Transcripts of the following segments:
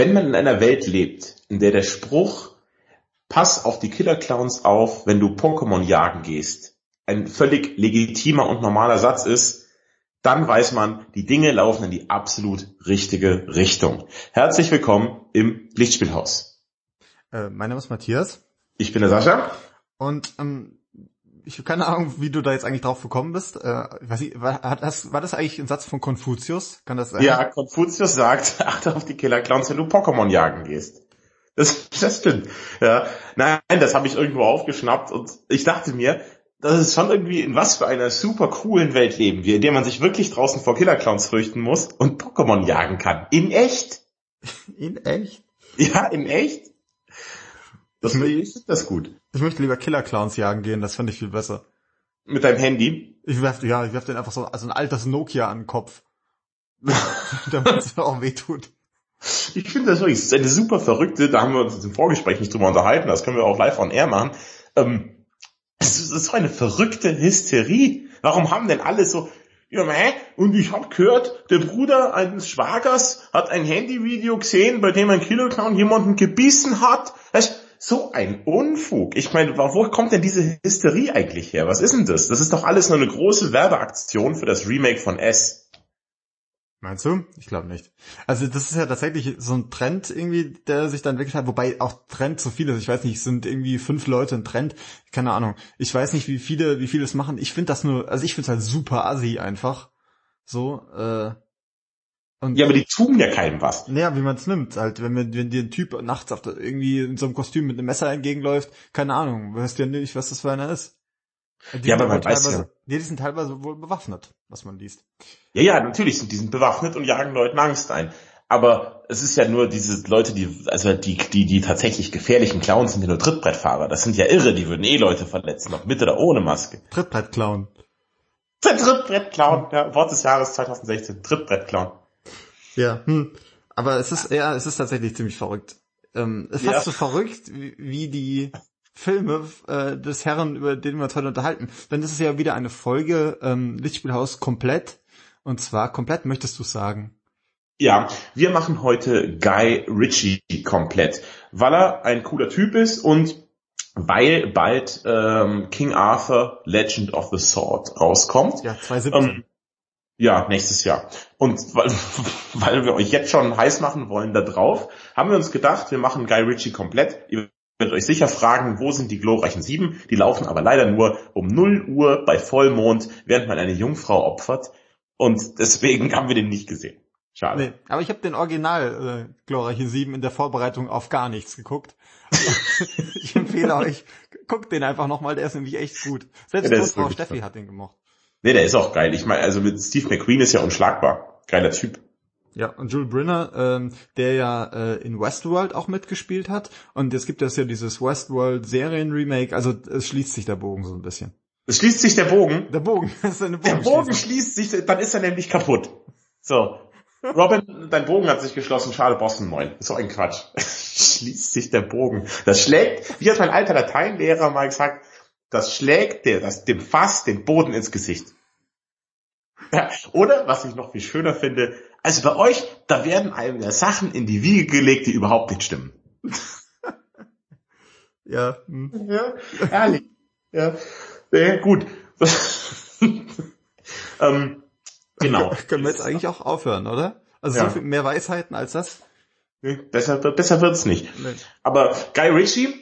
Wenn man in einer Welt lebt, in der der Spruch Pass auf die Killer Clowns auf, wenn du Pokémon jagen gehst, ein völlig legitimer und normaler Satz ist, dann weiß man, die Dinge laufen in die absolut richtige Richtung. Herzlich willkommen im Lichtspielhaus. Äh, mein Name ist Matthias. Ich bin der Sascha. Und ähm, ich habe keine Ahnung, wie du da jetzt eigentlich drauf gekommen bist. Äh, weiß ich, war, das, war das eigentlich ein Satz von Konfuzius? Kann das sein? Ja, Konfuzius sagt, achte auf die Killer Clowns, wenn du Pokémon jagen gehst. Das, das stimmt. Ja. Nein, das habe ich irgendwo aufgeschnappt und ich dachte mir, das ist schon irgendwie in was für einer super coolen Welt leben wir, in der man sich wirklich draußen vor Killer Clowns fürchten muss und Pokémon jagen kann. In echt. In echt? Ja, in echt. Das, ich finde das gut. Ich möchte lieber Killer Clowns jagen gehen, das finde ich viel besser. Mit deinem Handy? Ich werf, ja, ich werf den einfach so, also ein altes Nokia an den Kopf. Damit es mir auch wehtut. Ich finde das wirklich, das ist eine super verrückte, da haben wir uns im Vorgespräch nicht drüber unterhalten, das können wir auch live on air machen. Ähm, es ist so eine verrückte Hysterie. Warum haben denn alle so, ja, meh, und ich hab gehört, der Bruder eines Schwagers hat ein Handyvideo gesehen, bei dem ein Killer Clown jemanden gebissen hat. Das so ein Unfug. Ich meine, wo kommt denn diese Hysterie eigentlich her? Was ist denn das? Das ist doch alles nur eine große Werbeaktion für das Remake von S. Meinst du? Ich glaube nicht. Also das ist ja tatsächlich so ein Trend irgendwie, der sich dann wirklich hat, wobei auch Trend zu viel ist. Ich weiß nicht, sind irgendwie fünf Leute ein Trend. Keine Ahnung. Ich weiß nicht, wie viele, wie viele es machen. Ich finde das nur, also ich finde es halt super assi einfach. So, äh, und ja, aber die tun ja keinem was. Naja, wie man es nimmt. Halt, wenn, wenn, wenn dir ein Typ nachts auf irgendwie in so einem Kostüm mit einem Messer entgegenläuft, keine Ahnung, weißt du ja nicht, was das für einer ist. Die ja, aber man weiß ja. Nee, die sind teilweise wohl bewaffnet, was man liest. Ja, ja, natürlich sind die sind bewaffnet und jagen Leuten Angst ein. Aber es ist ja nur diese Leute, die, also die, die, die tatsächlich gefährlichen Clowns sind ja nur Trittbrettfahrer. Das sind ja Irre, die würden eh Leute verletzen, ob mit oder ohne Maske. Trittbrettclown. Trittbrettclown, ja, Wort des Jahres 2016, Trittbrettclown. Ja, hm. aber es ist, ja, es ist tatsächlich ziemlich verrückt. Ähm, fast ja. so verrückt wie, wie die Filme äh, des Herren, über den wir uns heute unterhalten. Denn das ist ja wieder eine Folge ähm, Lichtspielhaus komplett. Und zwar komplett, möchtest du sagen? Ja, wir machen heute Guy Ritchie komplett, weil er ein cooler Typ ist und weil bald ähm, King Arthur Legend of the Sword rauskommt. Ja, 2017. Ähm, ja, nächstes Jahr. Und weil, weil wir euch jetzt schon heiß machen wollen da drauf, haben wir uns gedacht, wir machen Guy Ritchie komplett. Ihr werdet euch sicher fragen, wo sind die glorreichen Sieben? Die laufen aber leider nur um 0 Uhr bei Vollmond, während man eine Jungfrau opfert. Und deswegen haben wir den nicht gesehen. Schade. Nee, aber ich habe den Original äh, glorreiche Sieben in der Vorbereitung auf gar nichts geguckt. ich empfehle euch, guckt den einfach nochmal, der ist nämlich echt gut. Selbst ja, Frau Steffi hat den gemocht. Nee, der ist auch geil. Ich meine, also mit Steve McQueen ist ja unschlagbar. Geiler Typ. Ja, und Jules Brinner, ähm, der ja äh, in Westworld auch mitgespielt hat. Und es gibt das ja dieses Westworld Serien-Remake. Also es schließt sich der Bogen so ein bisschen. Es schließt sich der Bogen? Der Bogen. Das ist eine der Bogen schließt sich, dann ist er nämlich kaputt. So. Robin, dein Bogen hat sich geschlossen, schade, Boston 9. So ein Quatsch. schließt sich der Bogen. Das schlägt, wie hat mein alter Lateinlehrer mal gesagt, das schlägt der, das, dem Fass den Boden ins Gesicht. Ja, oder, was ich noch viel schöner finde, also bei euch, da werden einem ja Sachen in die Wiege gelegt, die überhaupt nicht stimmen. ja. Hm. Ja, ehrlich. Ja, ja gut. ähm, genau. Können wir jetzt eigentlich auch aufhören, oder? Also ja. so viel mehr Weisheiten als das? Besser, besser wird's nicht. Nee. Aber Guy Ritchie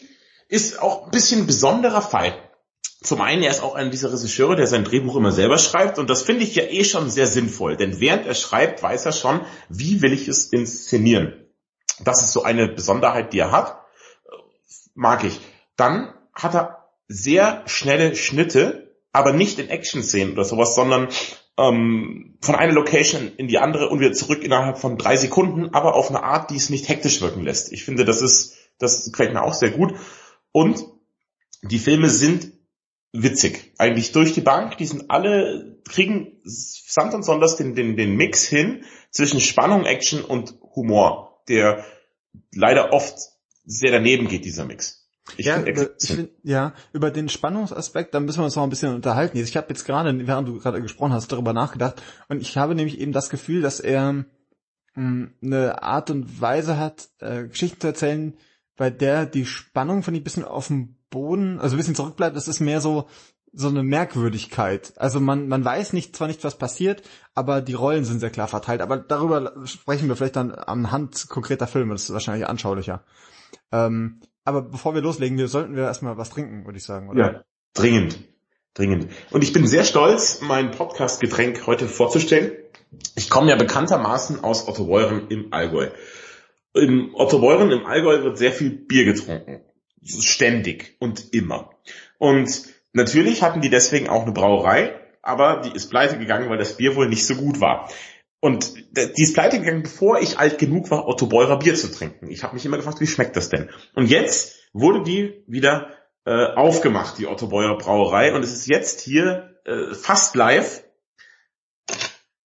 ist auch ein bisschen ein besonderer Fall zum einen, er ist auch einer dieser Regisseure, der sein Drehbuch immer selber schreibt und das finde ich ja eh schon sehr sinnvoll, denn während er schreibt, weiß er schon, wie will ich es inszenieren. Das ist so eine Besonderheit, die er hat. Mag ich. Dann hat er sehr schnelle Schnitte, aber nicht in Action-Szenen oder sowas, sondern ähm, von einer Location in die andere und wieder zurück innerhalb von drei Sekunden, aber auf eine Art, die es nicht hektisch wirken lässt. Ich finde, das ist, das gefällt mir auch sehr gut. Und die Filme sind witzig. Eigentlich durch die Bank, die sind alle, kriegen samt und sonders den, den, den Mix hin zwischen Spannung, Action und Humor, der leider oft sehr daneben geht, dieser Mix. Ich ja, über, ich find, ja, über den Spannungsaspekt, da müssen wir uns noch ein bisschen unterhalten. Ich habe jetzt gerade, während du gerade gesprochen hast, darüber nachgedacht und ich habe nämlich eben das Gefühl, dass er mh, eine Art und Weise hat, äh, Geschichten zu erzählen, bei der die Spannung von ein bisschen auf dem Boden, also ein bisschen zurückbleibt. Das ist mehr so so eine Merkwürdigkeit. Also man man weiß nicht zwar nicht was passiert, aber die Rollen sind sehr klar verteilt. Aber darüber sprechen wir vielleicht dann anhand konkreter Filme. Das ist wahrscheinlich anschaulicher. Ähm, aber bevor wir loslegen, wir sollten wir erstmal was trinken, würde ich sagen, oder? Ja, dringend. Dringend. Und ich bin sehr stolz, mein Podcast-Getränk heute vorzustellen. Ich komme ja bekanntermaßen aus Ottobeuren im Allgäu. In Ottobeuren im Allgäu wird sehr viel Bier getrunken. Ständig und immer. Und natürlich hatten die deswegen auch eine Brauerei, aber die ist pleite gegangen, weil das Bier wohl nicht so gut war. Und die ist pleite gegangen, bevor ich alt genug war, Otto Beurer Bier zu trinken. Ich habe mich immer gefragt, wie schmeckt das denn? Und jetzt wurde die wieder äh, aufgemacht, die Otto Beurer Brauerei. Und es ist jetzt hier äh, fast live.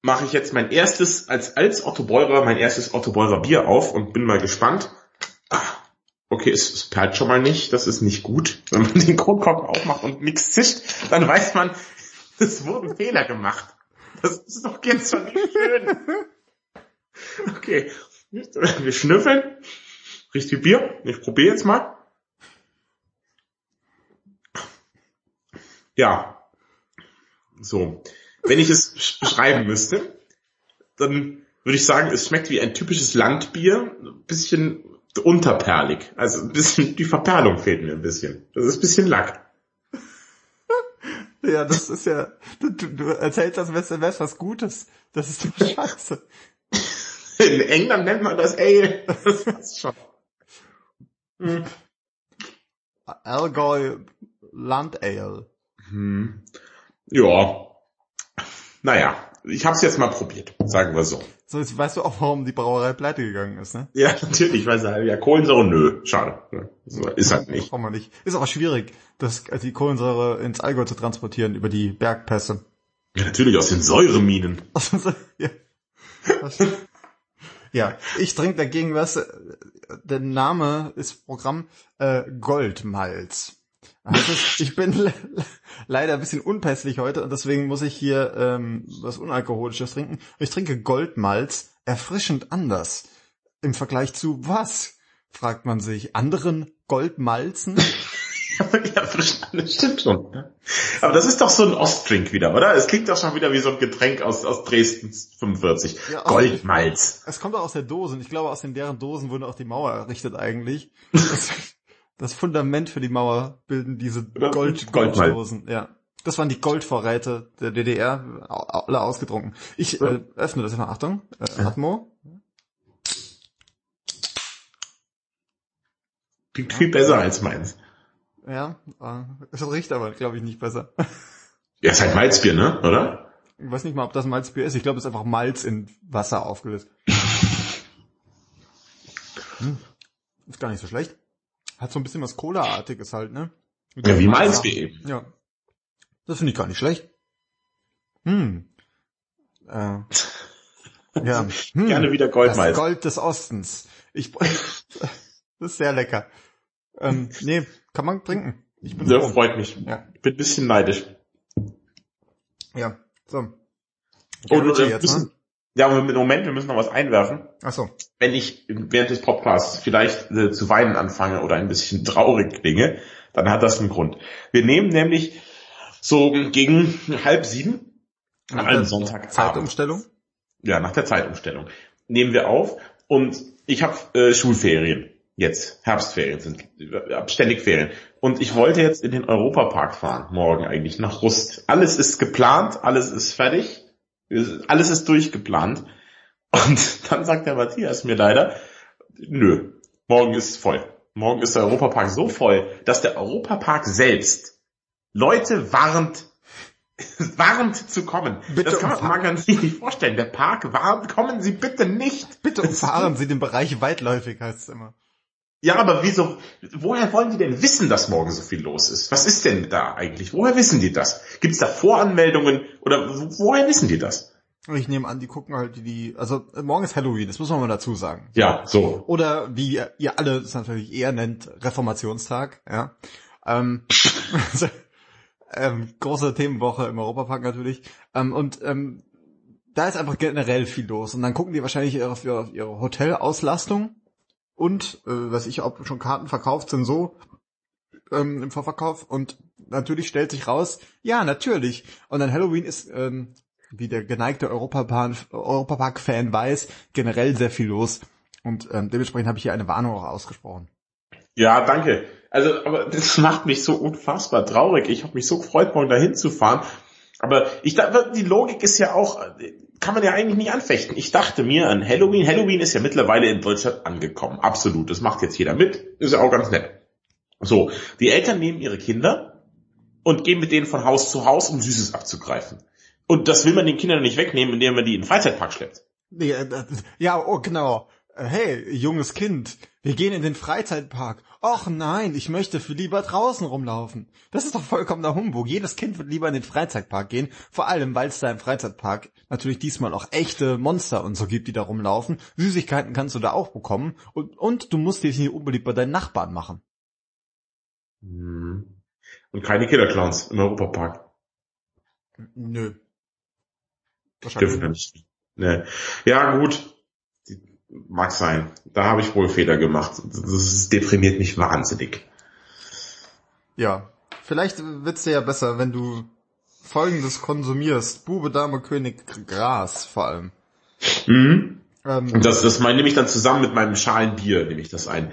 Mache ich jetzt mein erstes, als, als Otto Beurer, mein erstes Otto Beurer Bier auf und bin mal gespannt. Ah, okay, es, es perlt schon mal nicht, das ist nicht gut. Wenn man den Kronkorken aufmacht und nichts zischt, dann weiß man, es wurden Fehler gemacht. Das ist doch nicht schön. Okay, wir schnüffeln. Riecht wie Bier. Ich probiere jetzt mal. Ja. So. Wenn ich es beschreiben müsste, dann würde ich sagen, es schmeckt wie ein typisches Landbier. Ein bisschen unterperlig. Also ein bisschen, die Verperlung fehlt mir ein bisschen. Das ist ein bisschen Lack. Ja, das ist ja, du, du erzählst, wär's, wär's was Gutes. Das ist doch scheiße. In England nennt man das Ale. Das passt schon. Hm. Allgäu Land Ale. Hm. Ja. Naja, ich hab's jetzt mal probiert, sagen wir so. So, jetzt weißt du auch, warum die Brauerei pleite gegangen ist, ne? Ja, natürlich, weil sie ja Kohlensäure, nö, schade. So, ist halt nicht. Brauchen wir nicht. Ist aber schwierig, das, die Kohlensäure ins Allgäu zu transportieren über die Bergpässe. Ja, natürlich, aus den Säureminen. ja. ja, ich trinke dagegen was, der Name ist Programm äh, Goldmalz. Also ich bin le leider ein bisschen unpässlich heute und deswegen muss ich hier ähm, was Unalkoholisches trinken. Ich trinke Goldmalz, erfrischend anders. Im Vergleich zu was? fragt man sich. Anderen Goldmalzen? ja, erfrischend anders, stimmt schon. Aber das ist doch so ein Ostdrink wieder, oder? Es klingt doch schon wieder wie so ein Getränk aus, aus Dresden 45. Ja, Goldmalz. Es kommt doch aus der Dose und ich glaube, aus den deren Dosen wurde auch die Mauer errichtet eigentlich. Das, Fundament für die Mauer bilden diese Gold Golddosen. Ja. Das waren die Goldvorräte der DDR, alle ausgetrunken. Ich äh, öffne das jetzt mal. Achtung. Äh, Atmo. Klingt viel besser als meins. Ja, äh, es riecht aber, glaube ich, nicht besser. Ja, ist halt Malzbier, ne? Oder? Ich weiß nicht mal, ob das Malzbier ist. Ich glaube, es ist einfach Malz in Wasser aufgelöst. hm. Ist gar nicht so schlecht. Hat so ein bisschen was Cola-artiges halt, ne? Ja, wie Malzbier eben. Ja. Das finde ich gar nicht schlecht. Hm. Äh, ja. Hm. Gerne wieder Goldmalz. Das Gold des Ostens. Ich, das ist sehr lecker. Ähm, nee, kann man trinken. Ich bin ja, froh. freut mich. Ja. Ich bin ein bisschen neidisch. Ja, so. Oh, du, jetzt, müssen, ne? Ja, Moment, wir müssen noch was einwerfen. Ach so. Wenn ich während des Podcasts vielleicht äh, zu weinen anfange oder ein bisschen traurig klinge, dann hat das einen Grund. Wir nehmen nämlich so gegen halb sieben nach einem Sonntag Zeitumstellung? Ja, nach der Zeitumstellung. Nehmen wir auf und ich habe äh, Schulferien jetzt. Herbstferien sind äh, ständig Ferien. Und ich wollte jetzt in den Europapark fahren, morgen eigentlich, nach Rust. Alles ist geplant, alles ist fertig alles ist durchgeplant. Und dann sagt der Matthias mir leider, nö, morgen ist voll. Morgen ist der Europapark so voll, dass der Europapark selbst Leute warnt, warnt zu kommen. Bitte das kann man, man kann sich nicht vorstellen. Der Park warnt, kommen Sie bitte nicht. Bitte umfahren Sie den Bereich weitläufig, heißt es immer. Ja, aber wieso, woher wollen die denn wissen, dass morgen so viel los ist? Was ist denn da eigentlich? Woher wissen die das? Gibt es da Voranmeldungen oder woher wissen die das? Ich nehme an, die gucken halt die, also morgen ist Halloween, das muss man mal dazu sagen. Ja, so. Oder wie ihr alle es natürlich eher nennt, Reformationstag, ja. Ähm, ähm, große Themenwoche im Europapark natürlich. Ähm, und ähm, da ist einfach generell viel los. Und dann gucken die wahrscheinlich auf ihre, auf ihre Hotelauslastung und, äh, was ich, ob schon Karten verkauft sind, so ähm, im Vorverkauf. Und natürlich stellt sich raus, ja, natürlich. Und dann Halloween ist, ähm, wie der geneigte Europapark-Fan Europapark weiß, generell sehr viel los. Und ähm, dementsprechend habe ich hier eine Warnung auch ausgesprochen. Ja, danke. Also, aber das macht mich so unfassbar traurig. Ich habe mich so gefreut, morgen dahin zu fahren. Aber ich dachte, die Logik ist ja auch, kann man ja eigentlich nicht anfechten. Ich dachte mir an Halloween. Halloween ist ja mittlerweile in Deutschland angekommen. Absolut. Das macht jetzt jeder mit. Ist ja auch ganz nett. So. Die Eltern nehmen ihre Kinder und gehen mit denen von Haus zu Haus, um Süßes abzugreifen. Und das will man den Kindern nicht wegnehmen, indem man die in den Freizeitpark schleppt. Ja, oh, genau. Hey, junges Kind, wir gehen in den Freizeitpark. Och nein, ich möchte für lieber draußen rumlaufen. Das ist doch vollkommener Humbug. Jedes Kind wird lieber in den Freizeitpark gehen, vor allem weil es da im Freizeitpark natürlich diesmal auch echte Monster und so gibt, die da rumlaufen. Süßigkeiten kannst du da auch bekommen und, und du musst dich nicht unbedingt bei deinen Nachbarn machen. Hm. Und keine Killerclowns im Europapark. Nö. Wahrscheinlich nicht. Nee. Ja, gut. Mag sein. Da habe ich wohl Fehler gemacht. Das deprimiert mich wahnsinnig. Ja. Vielleicht wird's dir ja besser, wenn du folgendes konsumierst. Bube, Dame, König, Gras vor allem. Mhm. Ähm, das, das meine nehme ich dann zusammen mit meinem Schalen Bier, nehme ich das ein.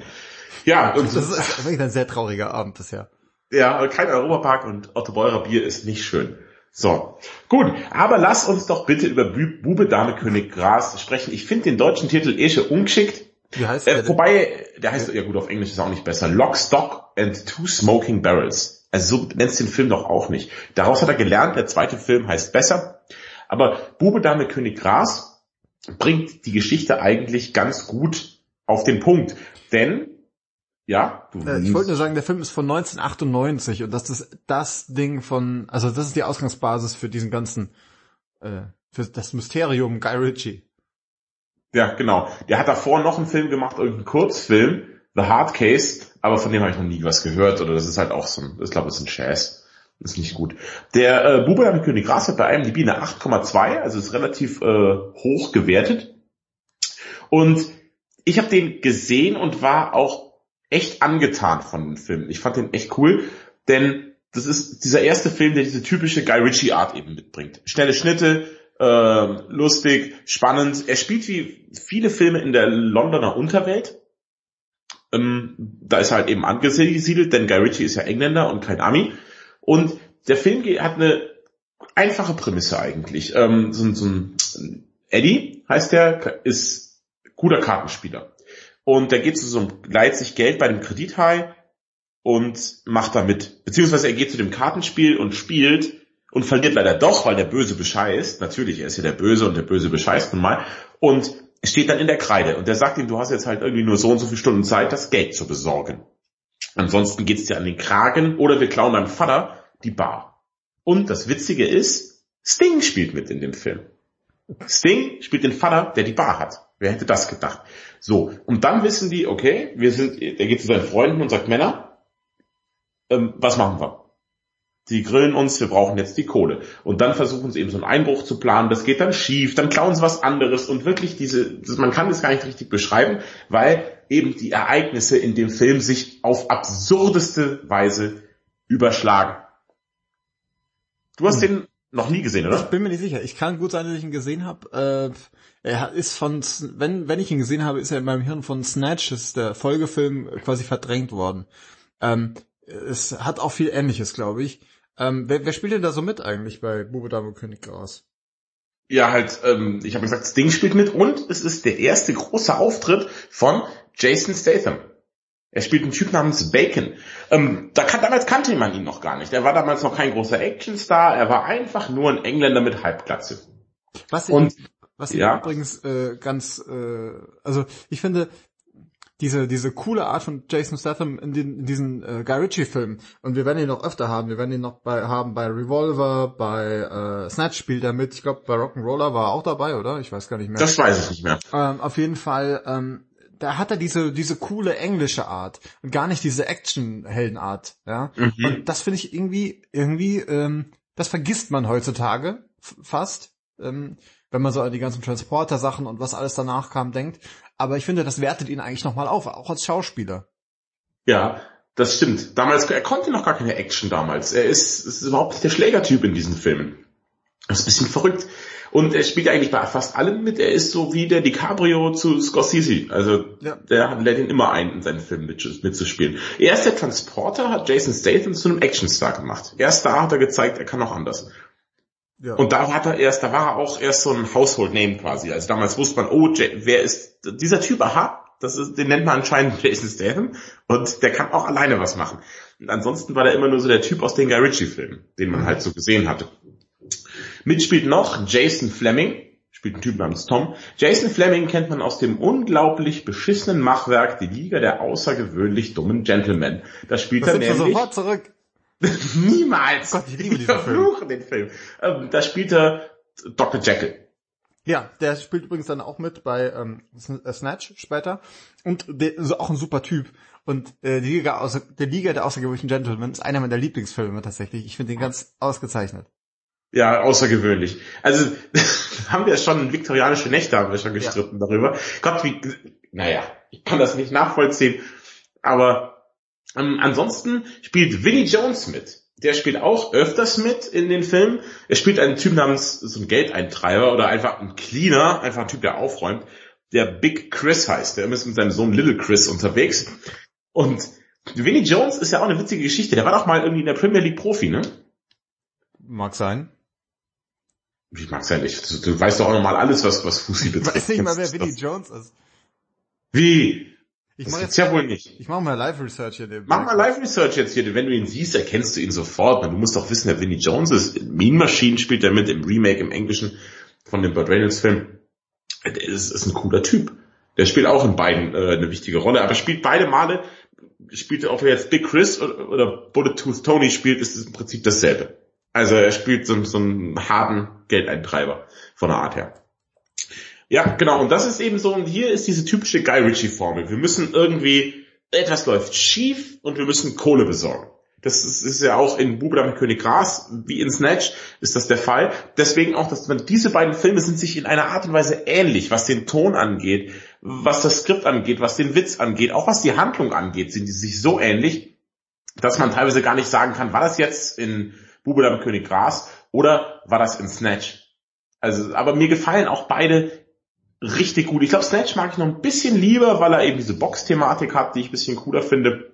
Ja, und das ist wirklich ein sehr trauriger Abend bisher. Ja, kein Europapark und Otto Beurer Bier ist nicht schön. So, gut, aber lass uns doch bitte über Bube, Dame, König, Gras sprechen. Ich finde den deutschen Titel eh schon ungeschickt. Wie heißt der? Äh, wobei, der heißt, ja gut, auf Englisch ist auch nicht besser. Lock, Stock and Two Smoking Barrels. Also so nennst den Film doch auch nicht. Daraus hat er gelernt, der zweite Film heißt besser. Aber Bube, Dame, König, Gras bringt die Geschichte eigentlich ganz gut auf den Punkt. Denn ja, du äh, ich wollte nur sagen, der Film ist von 1998 und das ist das Ding von, also das ist die Ausgangsbasis für diesen ganzen, äh, für das Mysterium Guy Ritchie. Ja, genau. Der hat davor noch einen Film gemacht, irgendeinen Kurzfilm, The Hard Case, aber von dem habe ich noch nie was gehört oder das ist halt auch so ein, ich glaube, das ist ein Jazz. Das ist nicht gut. Der äh, Bube mit König Gras hat bei einem IMDb eine 8,2, also ist relativ äh, hoch gewertet. Und ich habe den gesehen und war auch echt angetan von dem Film. Ich fand den echt cool, denn das ist dieser erste Film, der diese typische Guy Ritchie Art eben mitbringt. Schnelle Schnitte, äh, lustig, spannend. Er spielt wie viele Filme in der Londoner Unterwelt. Ähm, da ist er halt eben angesiedelt, denn Guy Ritchie ist ja Engländer und kein Ami. Und der Film hat eine einfache Prämisse eigentlich. Ähm, so, so ein Eddie heißt der, ist guter Kartenspieler. Und der geht zu so leiht sich Geld bei dem Kredithai und macht da mit. Beziehungsweise er geht zu dem Kartenspiel und spielt und verliert leider doch, weil der Böse bescheißt. Natürlich, er ist ja der Böse und der Böse bescheißt nun mal. Und steht dann in der Kreide. Und der sagt ihm, du hast jetzt halt irgendwie nur so und so viele Stunden Zeit, das Geld zu besorgen. Ansonsten geht's dir an den Kragen oder wir klauen deinem Vater die Bar. Und das Witzige ist, Sting spielt mit in dem Film. Sting spielt den Vater, der die Bar hat. Wer hätte das gedacht? So, und dann wissen die, okay, wir sind, er geht zu seinen Freunden und sagt, Männer, ähm, was machen wir? Die grillen uns, wir brauchen jetzt die Kohle. Und dann versuchen sie eben so einen Einbruch zu planen, das geht dann schief, dann klauen sie was anderes und wirklich diese, man kann das gar nicht richtig beschreiben, weil eben die Ereignisse in dem Film sich auf absurdeste Weise überschlagen. Du hast hm. den noch nie gesehen, oder? Ich bin mir nicht sicher. Ich kann gut sein, dass ich ihn gesehen habe. Äh, er ist von, wenn, wenn ich ihn gesehen habe, ist er in meinem Hirn von Snatches, der Folgefilm, quasi verdrängt worden. Ähm, es hat auch viel Ähnliches, glaube ich. Ähm, wer, wer spielt denn da so mit eigentlich bei Bube Dame König Gras? Ja, halt, ähm, ich habe gesagt, Sting spielt mit und es ist der erste große Auftritt von Jason Statham. Er spielt einen Typ namens Bacon. Ähm, da kann, damals kannte man ihn noch gar nicht. Er war damals noch kein großer Actionstar. Er war einfach nur ein Engländer mit Halbglatze. Was und, was ich ja. übrigens äh, ganz, äh, also ich finde diese diese coole Art von Jason Statham in, den, in diesen äh, Guy Ritchie Filmen und wir werden ihn noch öfter haben. Wir werden ihn noch bei haben bei Revolver, bei äh, Snatch spielt er mit. Ich glaube bei Rock'n'Roller war er auch dabei, oder? Ich weiß gar nicht mehr. Das weiß ich nicht mehr. Ähm, auf jeden Fall. Ähm, da hat er diese diese coole englische Art und gar nicht diese Action-Heldenart, ja. Mhm. Und das finde ich irgendwie irgendwie ähm, das vergisst man heutzutage fast. Ähm, wenn man so an die ganzen Transporter-Sachen und was alles danach kam denkt. Aber ich finde, das wertet ihn eigentlich nochmal auf, auch als Schauspieler. Ja, das stimmt. Damals, er konnte noch gar keine Action damals. Er ist, ist überhaupt nicht der Schlägertyp in diesen Filmen. Das ist ein bisschen verrückt. Und er spielt eigentlich bei fast allem mit. Er ist so wie der DiCaprio zu Scorsese. Also ja. der lädt ihn immer ein, in seinen Filmen mitzuspielen. Er ist der Transporter, hat Jason Statham zu einem Actionstar gemacht. Erst da hat er gezeigt, er kann auch anders. Ja. Und da hat er erst, da war er auch erst so ein Household Name quasi. Also damals wusste man, oh, wer ist dieser Typ? Aha, das ist, den nennt man anscheinend Jason Statham und der kann auch alleine was machen. Und ansonsten war der immer nur so der Typ aus den Guy Ritchie Filmen, den man halt so gesehen hatte. Mitspielt noch Jason Fleming, spielt ein Typ namens Tom. Jason Fleming kennt man aus dem unglaublich beschissenen Machwerk Die Liga der außergewöhnlich dummen Gentlemen. Da spielt das er nämlich... sofort zurück. Niemals! Gott, ich liebe diesen ich Film. den Film. Ähm, da spielt er Dr. Jekyll. Ja, der spielt übrigens dann auch mit bei ähm, äh, Snatch später. Und der ist auch ein super Typ. Und äh, die Liga außer, der Liga der außergewöhnlichen Gentlemen ist einer meiner Lieblingsfilme tatsächlich. Ich finde ihn ganz ausgezeichnet. Ja, außergewöhnlich. Also haben wir schon viktorianische Nächte haben wir schon gestritten ja. darüber. Gott, wie, naja, ich kann das nicht nachvollziehen. Aber ähm, ansonsten spielt Vinnie Jones mit. Der spielt auch öfters mit in den Filmen. Er spielt einen Typ namens so ein Geldeintreiber oder einfach ein Cleaner, einfach ein Typ, der aufräumt, der Big Chris heißt. Der ist mit seinem Sohn Little Chris unterwegs. Und Vinnie Jones ist ja auch eine witzige Geschichte. Der war doch mal irgendwie in der Premier League Profi, ne? Mag sein. Ich mag's ja nicht. Du, du weißt doch auch nochmal alles, was, was Fusi betrifft. Ich weiß nicht mal, wer Vinnie Jones ist. Wie? Ich mache jetzt ja wohl nicht. Ich mache mal Live-Research hier. Mach mal Live-Research jetzt hier. Wenn du ihn siehst, erkennst du ihn sofort. Du musst doch wissen, wer Vinnie Jones ist. Mean Machine spielt er mit im Remake im Englischen von dem Burt Reynolds Film. Der ist, ist ein cooler Typ. Der spielt auch in beiden äh, eine wichtige Rolle, aber spielt beide Male, spielt auch jetzt Big Chris oder, oder Bullet Tooth Tony spielt, ist es im Prinzip dasselbe. Also er spielt so, so einen harten Geldeintreiber von der Art her. Ja, genau. Und das ist eben so, und hier ist diese typische Guy Ritchie-Formel. Wir müssen irgendwie, etwas läuft schief und wir müssen Kohle besorgen. Das ist, ist ja auch in Bube mit König Gras, wie in Snatch, ist das der Fall. Deswegen auch, dass man, diese beiden Filme sind sich in einer Art und Weise ähnlich, was den Ton angeht, was das Skript angeht, was den Witz angeht, auch was die Handlung angeht, sind die sich so ähnlich, dass man teilweise gar nicht sagen kann, war das jetzt in Bube mit König Gras oder war das in Snatch? Also, aber mir gefallen auch beide richtig gut. Ich glaube, Snatch mag ich noch ein bisschen lieber, weil er eben diese Box-Thematik hat, die ich ein bisschen cooler finde.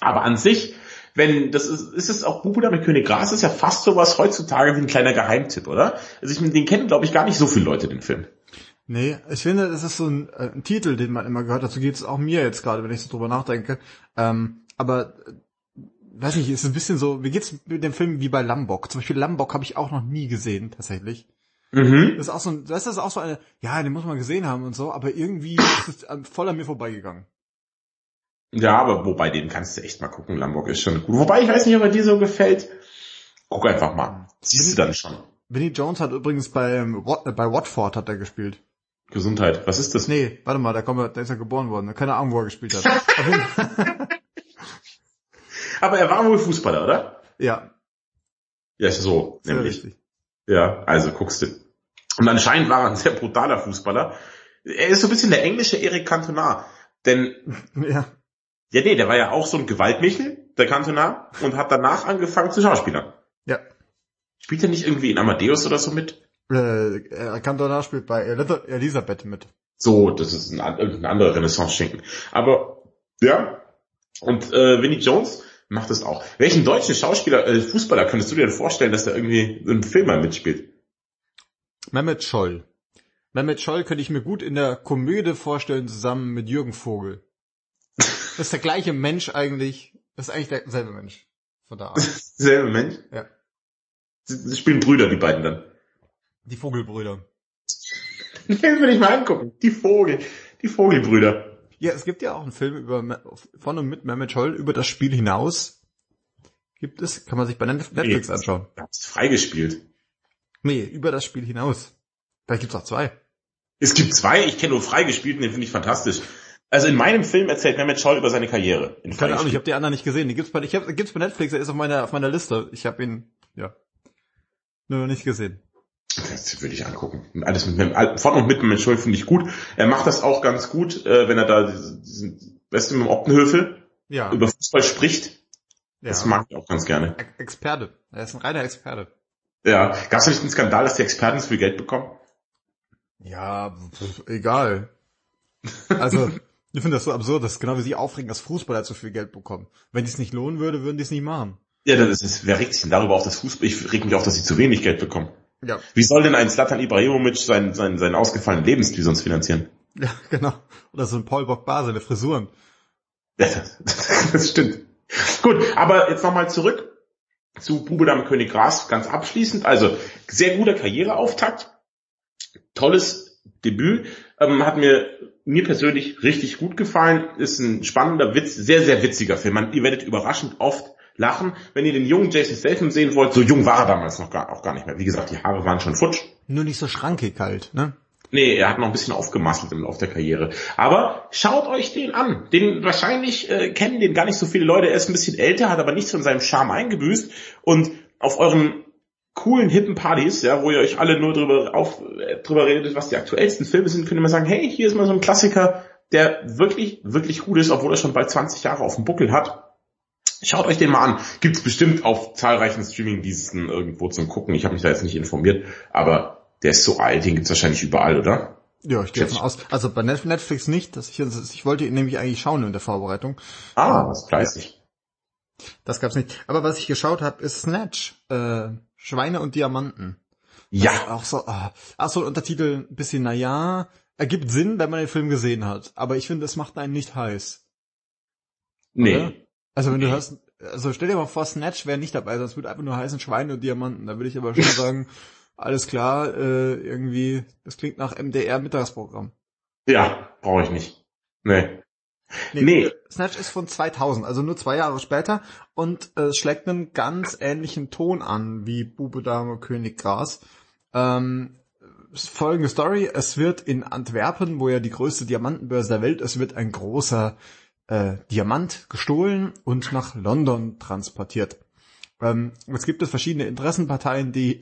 Aber an sich, wenn, das ist, ist es auch Bubuda mit König Gras, ist ja fast sowas heutzutage wie ein kleiner Geheimtipp, oder? Also ich, den kennen, glaube ich, gar nicht so viele Leute, den Film. Nee, ich finde, das ist so ein, äh, ein Titel, den man immer gehört. Dazu geht es auch mir jetzt gerade, wenn ich so drüber nachdenke. Ähm, aber äh, weiß nicht, ist ein bisschen so, wie geht's mit dem Film wie bei Lambok? Zum Beispiel Lambok habe ich auch noch nie gesehen, tatsächlich. Mhm. Das ist auch so ein, das ist auch so eine, ja, den muss man gesehen haben und so, aber irgendwie ist es voll an mir vorbeigegangen. Ja, aber wobei, den kannst du echt mal gucken, Lamborg ist schon gut. Wobei, ich weiß nicht, ob er dir so gefällt. Guck einfach mal. Siehst du dann schon. Vinnie Jones hat übrigens bei, äh, bei Watford hat er gespielt. Gesundheit. Was ist das? Nee, warte mal, da, kommt, da ist er geboren worden. Keine Ahnung, wo er gespielt hat. aber er war wohl Fußballer, oder? Ja. Ja, ist so, Sehr nämlich. Richtig. Ja, also guckst du. Und anscheinend war er ein sehr brutaler Fußballer. Er ist so ein bisschen der englische Eric Cantona. Denn, ja. ja nee, der war ja auch so ein Gewaltmichel, der Cantona, und hat danach angefangen zu Schauspielern. Ja. Spielt er nicht irgendwie in Amadeus oder so mit? Äh, Cantona spielt bei Elisabeth mit. So, das ist ein, irgendein anderer Renaissance-Schinken. Aber, ja. Und äh, Vinnie Jones macht es auch. Welchen deutschen Schauspieler, äh, Fußballer könntest du dir denn vorstellen, dass der irgendwie im Film mal mitspielt? Mehmet Scholl. Mehmet Scholl könnte ich mir gut in der Komödie vorstellen, zusammen mit Jürgen Vogel. Das ist der gleiche Mensch eigentlich. Das ist eigentlich derselbe Mensch. Von da an. Selbe Mensch? Ja. Sie, spielen Brüder, die beiden dann. Die Vogelbrüder. Den will ich mal angucken. Die Vogel. Die Vogelbrüder. Ja, es gibt ja auch einen Film über, von und mit Mehmet Scholl über das Spiel hinaus. Gibt es, kann man sich bei Netflix anschauen. Hast freigespielt. Nee, über das Spiel hinaus. Vielleicht gibt's auch zwei. Es gibt zwei, ich kenne nur freigespielt und den finde ich fantastisch. Also in meinem Film erzählt Mehmet Scholl über seine Karriere. In Keine Ahnung, ich habe die anderen nicht gesehen. Die gibt's bei, ich hab, gibt's bei Netflix, er ist auf meiner, auf meiner Liste. Ich habe ihn, ja, nur noch nicht gesehen. Das würde ich angucken. Alles mit von und mit dem Schuld finde ich gut. Er macht das auch ganz gut, äh, wenn er da diesen, weißt du, mit dem Optenhöfel Ja. über Fußball spricht. ja. Das mag ich auch ganz gerne. Ex- Experte. Er ist ein reiner Experte. Ja. Gab es nicht einen Skandal, dass die Experten so viel Geld bekommen? Ja, pf, egal. Also, ich finde das so absurd, das ist genau wie sie aufregen, dass Fußballer zu viel Geld bekommen. Wenn die es nicht lohnen würde, würden die es nicht machen. Ja, das ist, wer regt sich denn darüber auf, dass Fußball, ich reg mich auf, dass sie zu wenig Geld bekommen. Ja. Wie soll denn ein Slatan Ibrahimovic seinen, seinen, seinen ausgefallenen Lebensstil sonst finanzieren? Ja, genau. Oder so ein Paul Pogba, seine Frisuren. Ja, das, das stimmt. Gut, aber jetzt nochmal zurück zu Bube Dame König Gras, ganz abschließend. Also, sehr guter Karriereauftakt. Tolles Debüt. Ähm, hat mir, mir persönlich richtig gut gefallen. Ist ein spannender Witz, sehr, sehr witziger Film. Man, ihr werdet überraschend oft lachen. Wenn ihr den jungen Jason Statham sehen wollt, so jung war er damals noch gar, auch gar nicht mehr. Wie gesagt, die Haare waren schon futsch. Nur nicht so schrankig halt, ne? Nee, er hat noch ein bisschen aufgemasselt im Laufe der Karriere. Aber schaut euch den an. Den wahrscheinlich äh, kennen den gar nicht so viele Leute. Er ist ein bisschen älter, hat aber nichts von seinem Charme eingebüßt. Und auf euren coolen, hippen Partys, ja, wo ihr euch alle nur drüber, auf, äh, drüber redet, was die aktuellsten Filme sind, könnt ihr mal sagen, hey, hier ist mal so ein Klassiker, der wirklich, wirklich gut ist, obwohl er schon bald 20 Jahre auf dem Buckel hat. Schaut euch den mal an. Gibt's bestimmt auf zahlreichen Streaming-Diensten irgendwo zum Gucken. Ich habe mich da jetzt nicht informiert, aber der ist so alt, den gibt's wahrscheinlich überall, oder? Ja, ich gehe davon aus. Also bei Net- Netflix nicht, dass ich, ich wollte ihn nämlich eigentlich schauen in der Vorbereitung. Ah, was fleißig. Das gab's nicht. Aber was ich geschaut habe, ist Snatch. Äh, Schweine und Diamanten. Ja, Auch so, ah, ach so, Untertitel ein bisschen, naja, ergibt Sinn, wenn man den Film gesehen hat. Aber ich finde, es macht einen nicht heiß. nee. Oder? Also wenn du Nee. hörst, also stell dir mal vor, Snatch wäre nicht dabei, sonst würde einfach nur heißen Schweine und Diamanten. Da würde ich aber schon sagen, alles klar, äh, irgendwie, das klingt nach MDR-Mittagsprogramm. Ja, brauche ich nicht. Nee. Nee, Nee. äh, Snatch ist von 2000, also nur zwei Jahre später und äh, es schlägt einen ganz ähnlichen Ton an wie Bube, Dame, König, Gras. Ähm, folgende Story, es wird in Antwerpen, wo ja die größte Diamantenbörse der Welt ist, wird ein großer äh, Diamant gestohlen und nach London transportiert. Ähm, jetzt gibt es verschiedene Interessenparteien, die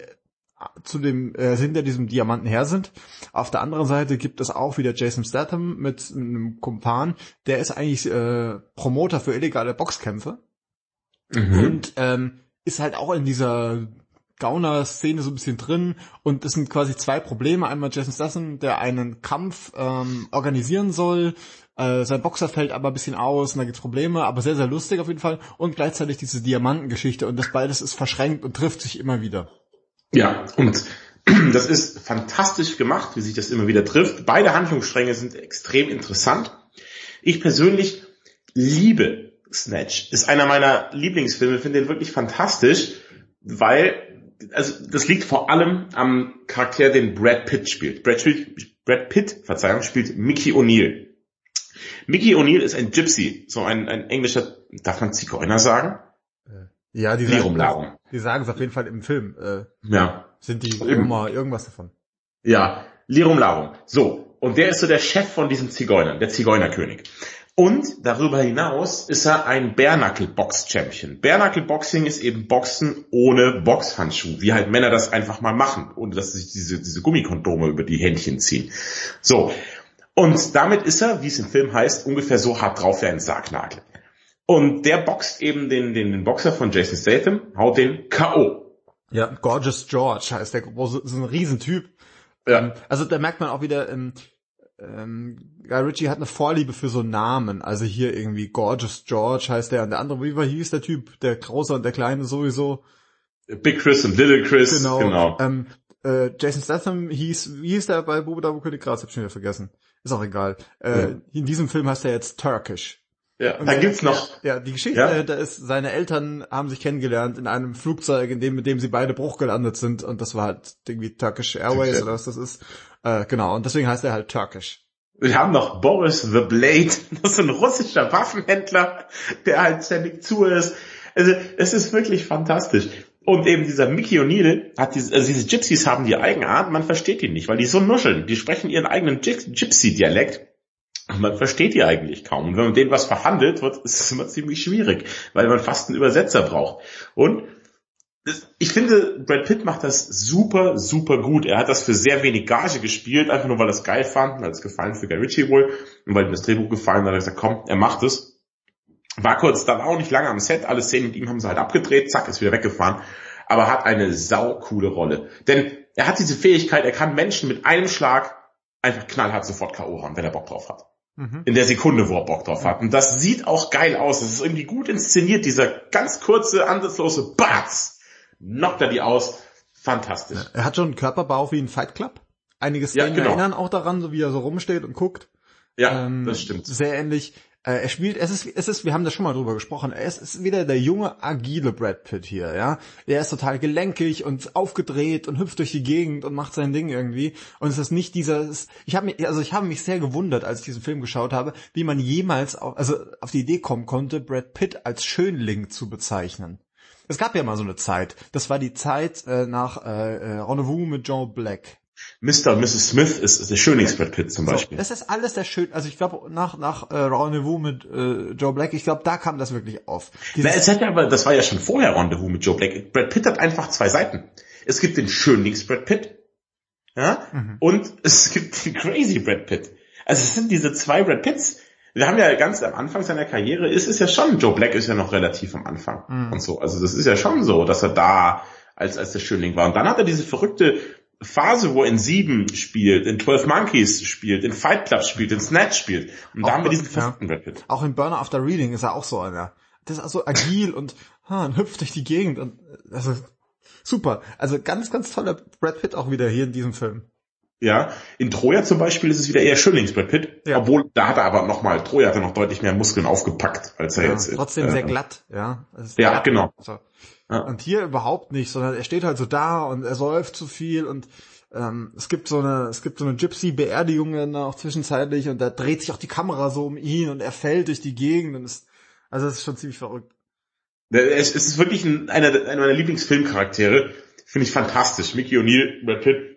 zu dem äh, hinter diesem Diamanten her sind. Auf der anderen Seite gibt es auch wieder Jason Statham mit einem Kumpan, der ist eigentlich äh, Promoter für illegale Boxkämpfe Mhm. und ähm, ist halt auch in dieser Gauner-Szene so ein bisschen drin und es sind quasi zwei Probleme. Einmal Jason Statham, der einen Kampf ähm, organisieren soll, äh, sein Boxer fällt aber ein bisschen aus und da gibt's Probleme, aber sehr, sehr lustig auf jeden Fall und gleichzeitig diese Diamantengeschichte und das beides ist verschränkt und trifft sich immer wieder. Ja, und das ist fantastisch gemacht, wie sich das immer wieder trifft. Beide Handlungsstränge sind extrem interessant. Ich persönlich liebe Snatch. Ist einer meiner Lieblingsfilme, finde den wirklich fantastisch, weil, also das liegt vor allem am Charakter, den Brad Pitt spielt. Brad Pitt, Brad Pitt Verzeihung, spielt Mickey O'Neill. Mickey O'Neill ist ein Gypsy, so ein, ein englischer, darf man Zigeuner sagen? Ja, die Larum. die sagen es auf jeden Fall im Film. Äh, Ja. sind die. Roma irgendwas davon. Ja, Lirum Larum. So, und der ist so der Chef von diesen Zigeunern, der Zigeunerkönig. Und darüber hinaus ist er ein Bare-Knuckle-Box-Champion. Bare-Knuckle-Boxing ist eben Boxen ohne Boxhandschuh, wie halt Männer das einfach mal machen, ohne dass sie sich diese, diese Gummikondome über die Händchen ziehen. So. Und damit ist er, wie es im Film heißt, ungefähr so hart drauf wie ein Sargnagel. Und der boxt eben den, den, den Boxer von Jason Statham, haut den K.O. Ja, Gorgeous George heißt der große, ist ein Riesentyp. Ja. Also da merkt man auch wieder, ähm, ähm, Guy Ritchie hat eine Vorliebe für so Namen. Also hier irgendwie Gorgeous George heißt der und der andere, wie war hieß der Typ? Der Große und der Kleine sowieso. Big Chris und Little Chris. Genau. genau. Ähm, äh, Jason Statham hieß, wie hieß der bei Bube Dabo König Gras? Hab ich schon wieder vergessen. Ist auch egal. Äh, Ja. In diesem Film heißt er jetzt Turkish. Ja, da gibt's noch, Ja, die Geschichte Ja? dahinter ist, seine Eltern haben sich kennengelernt in einem Flugzeug, in dem, mit dem sie beide Bruch gelandet sind und das war halt irgendwie Turkish Airways Turkish. oder was das ist. Äh, genau, und deswegen heißt er halt Turkish. wir haben noch Boris the Blade, das ist ein russischer Waffenhändler, der halt ständig zu ist. Also, es ist wirklich fantastisch. Und eben dieser Mickey O'Neill hat diese, also diese Gypsies haben die Eigenart, man versteht die nicht, weil die so nuscheln. Die sprechen ihren eigenen Gy- Gypsy-Dialekt. Man versteht die eigentlich kaum. Und wenn man denen was verhandelt, wird ist es immer ziemlich schwierig, weil man fast einen Übersetzer braucht. Und ich finde, Brad Pitt macht das super, super gut. Er hat das für sehr wenig Gage gespielt, einfach nur weil er es geil fand, weil es gefallen für Guy Ritchie wohl und weil ihm das Drehbuch gefallen hat, hat er gesagt, komm, er macht es. War kurz, dann auch nicht lange am Set, alle Szenen mit ihm haben sie halt abgedreht, zack, ist wieder weggefahren, aber hat eine saukoole Rolle. Denn er hat diese Fähigkeit, er kann Menschen mit einem Schlag einfach knallhart sofort K.O. hauen, wenn er Bock drauf hat. Mhm. In der Sekunde, wo er Bock drauf hat. Und das sieht auch geil aus. Das ist irgendwie gut inszeniert, dieser ganz kurze, ansatzlose Batz knockt er die aus. Fantastisch. Er hat schon einen Körperbau wie ein Fight Club. Einige Szenen ja, genau. erinnern auch daran, so wie er so rumsteht und guckt. Ja, ähm, das stimmt. Sehr ähnlich. Äh, er spielt, es ist, es ist, wir haben da schon mal drüber gesprochen, er ist, wieder der junge, agile Brad Pitt hier, ja. Er ist total gelenkig und aufgedreht und hüpft durch die Gegend und macht sein Ding irgendwie. Und es ist nicht dieser, ich habe mich, also ich habe mich sehr gewundert, als ich diesen Film geschaut habe, wie man jemals auf, also auf die Idee kommen konnte, Brad Pitt als Schönling zu bezeichnen. Es gab ja mal so eine Zeit. Das war die Zeit äh, nach äh, äh, Rendezvous mit John Black. Mr. und Mrs. Smith ist, ist der Schönlings-Brad Pitt zum Beispiel. So, das ist alles der schön, also ich glaube nach nach äh, Rendezvous mit äh, Joe Black, ich glaube da kam das wirklich auf. Na, es hat ja aber, das war ja schon vorher Rendezvous mit Joe Black. Brad Pitt hat einfach zwei Seiten. Es gibt den Schönlings-Brad Pitt, ja, mhm. und es gibt den Crazy Brad Pitt. Also es sind diese zwei Brad Pitts, wir haben ja ganz am Anfang seiner Karriere, ist es ja schon, Joe Black ist ja noch relativ am Anfang mhm. und so. Also das ist ja schon so, dass er da als, als der Schönling war. Und dann hat er diese verrückte Phase, wo er in Sieben spielt, in 12 Monkeys spielt, in Fight Club spielt, in Snatch spielt. Und da haben wir diesen verrückten ja. Brad Pitt. Auch in Burner After Reading ist er auch so einer. Das ist also agil und ha, und hüpft durch die Gegend und also super. Also ganz, ganz toller Brad Pitt auch wieder hier in diesem Film. Ja, in Troja zum Beispiel ist es wieder eher Schillings Brad Pitt, ja. obwohl da hat er aber nochmal, Troja hat er noch deutlich mehr Muskeln aufgepackt, als er ja, jetzt. Trotzdem äh, sehr glatt, ja. Ja, glatt. genau. So. Ja. Und hier überhaupt nicht, sondern er steht halt so da und er säuft zu viel und ähm, es gibt so eine, es gibt so eine Gypsy-Beerdigung dann auch zwischenzeitlich und da dreht sich auch die Kamera so um ihn und er fällt durch die Gegend und es, also es ist schon ziemlich verrückt. Es ist wirklich ein, einer, einer meiner Lieblingsfilmcharaktere. Finde ich fantastisch. Mickey O'Neill, Brad Pitt,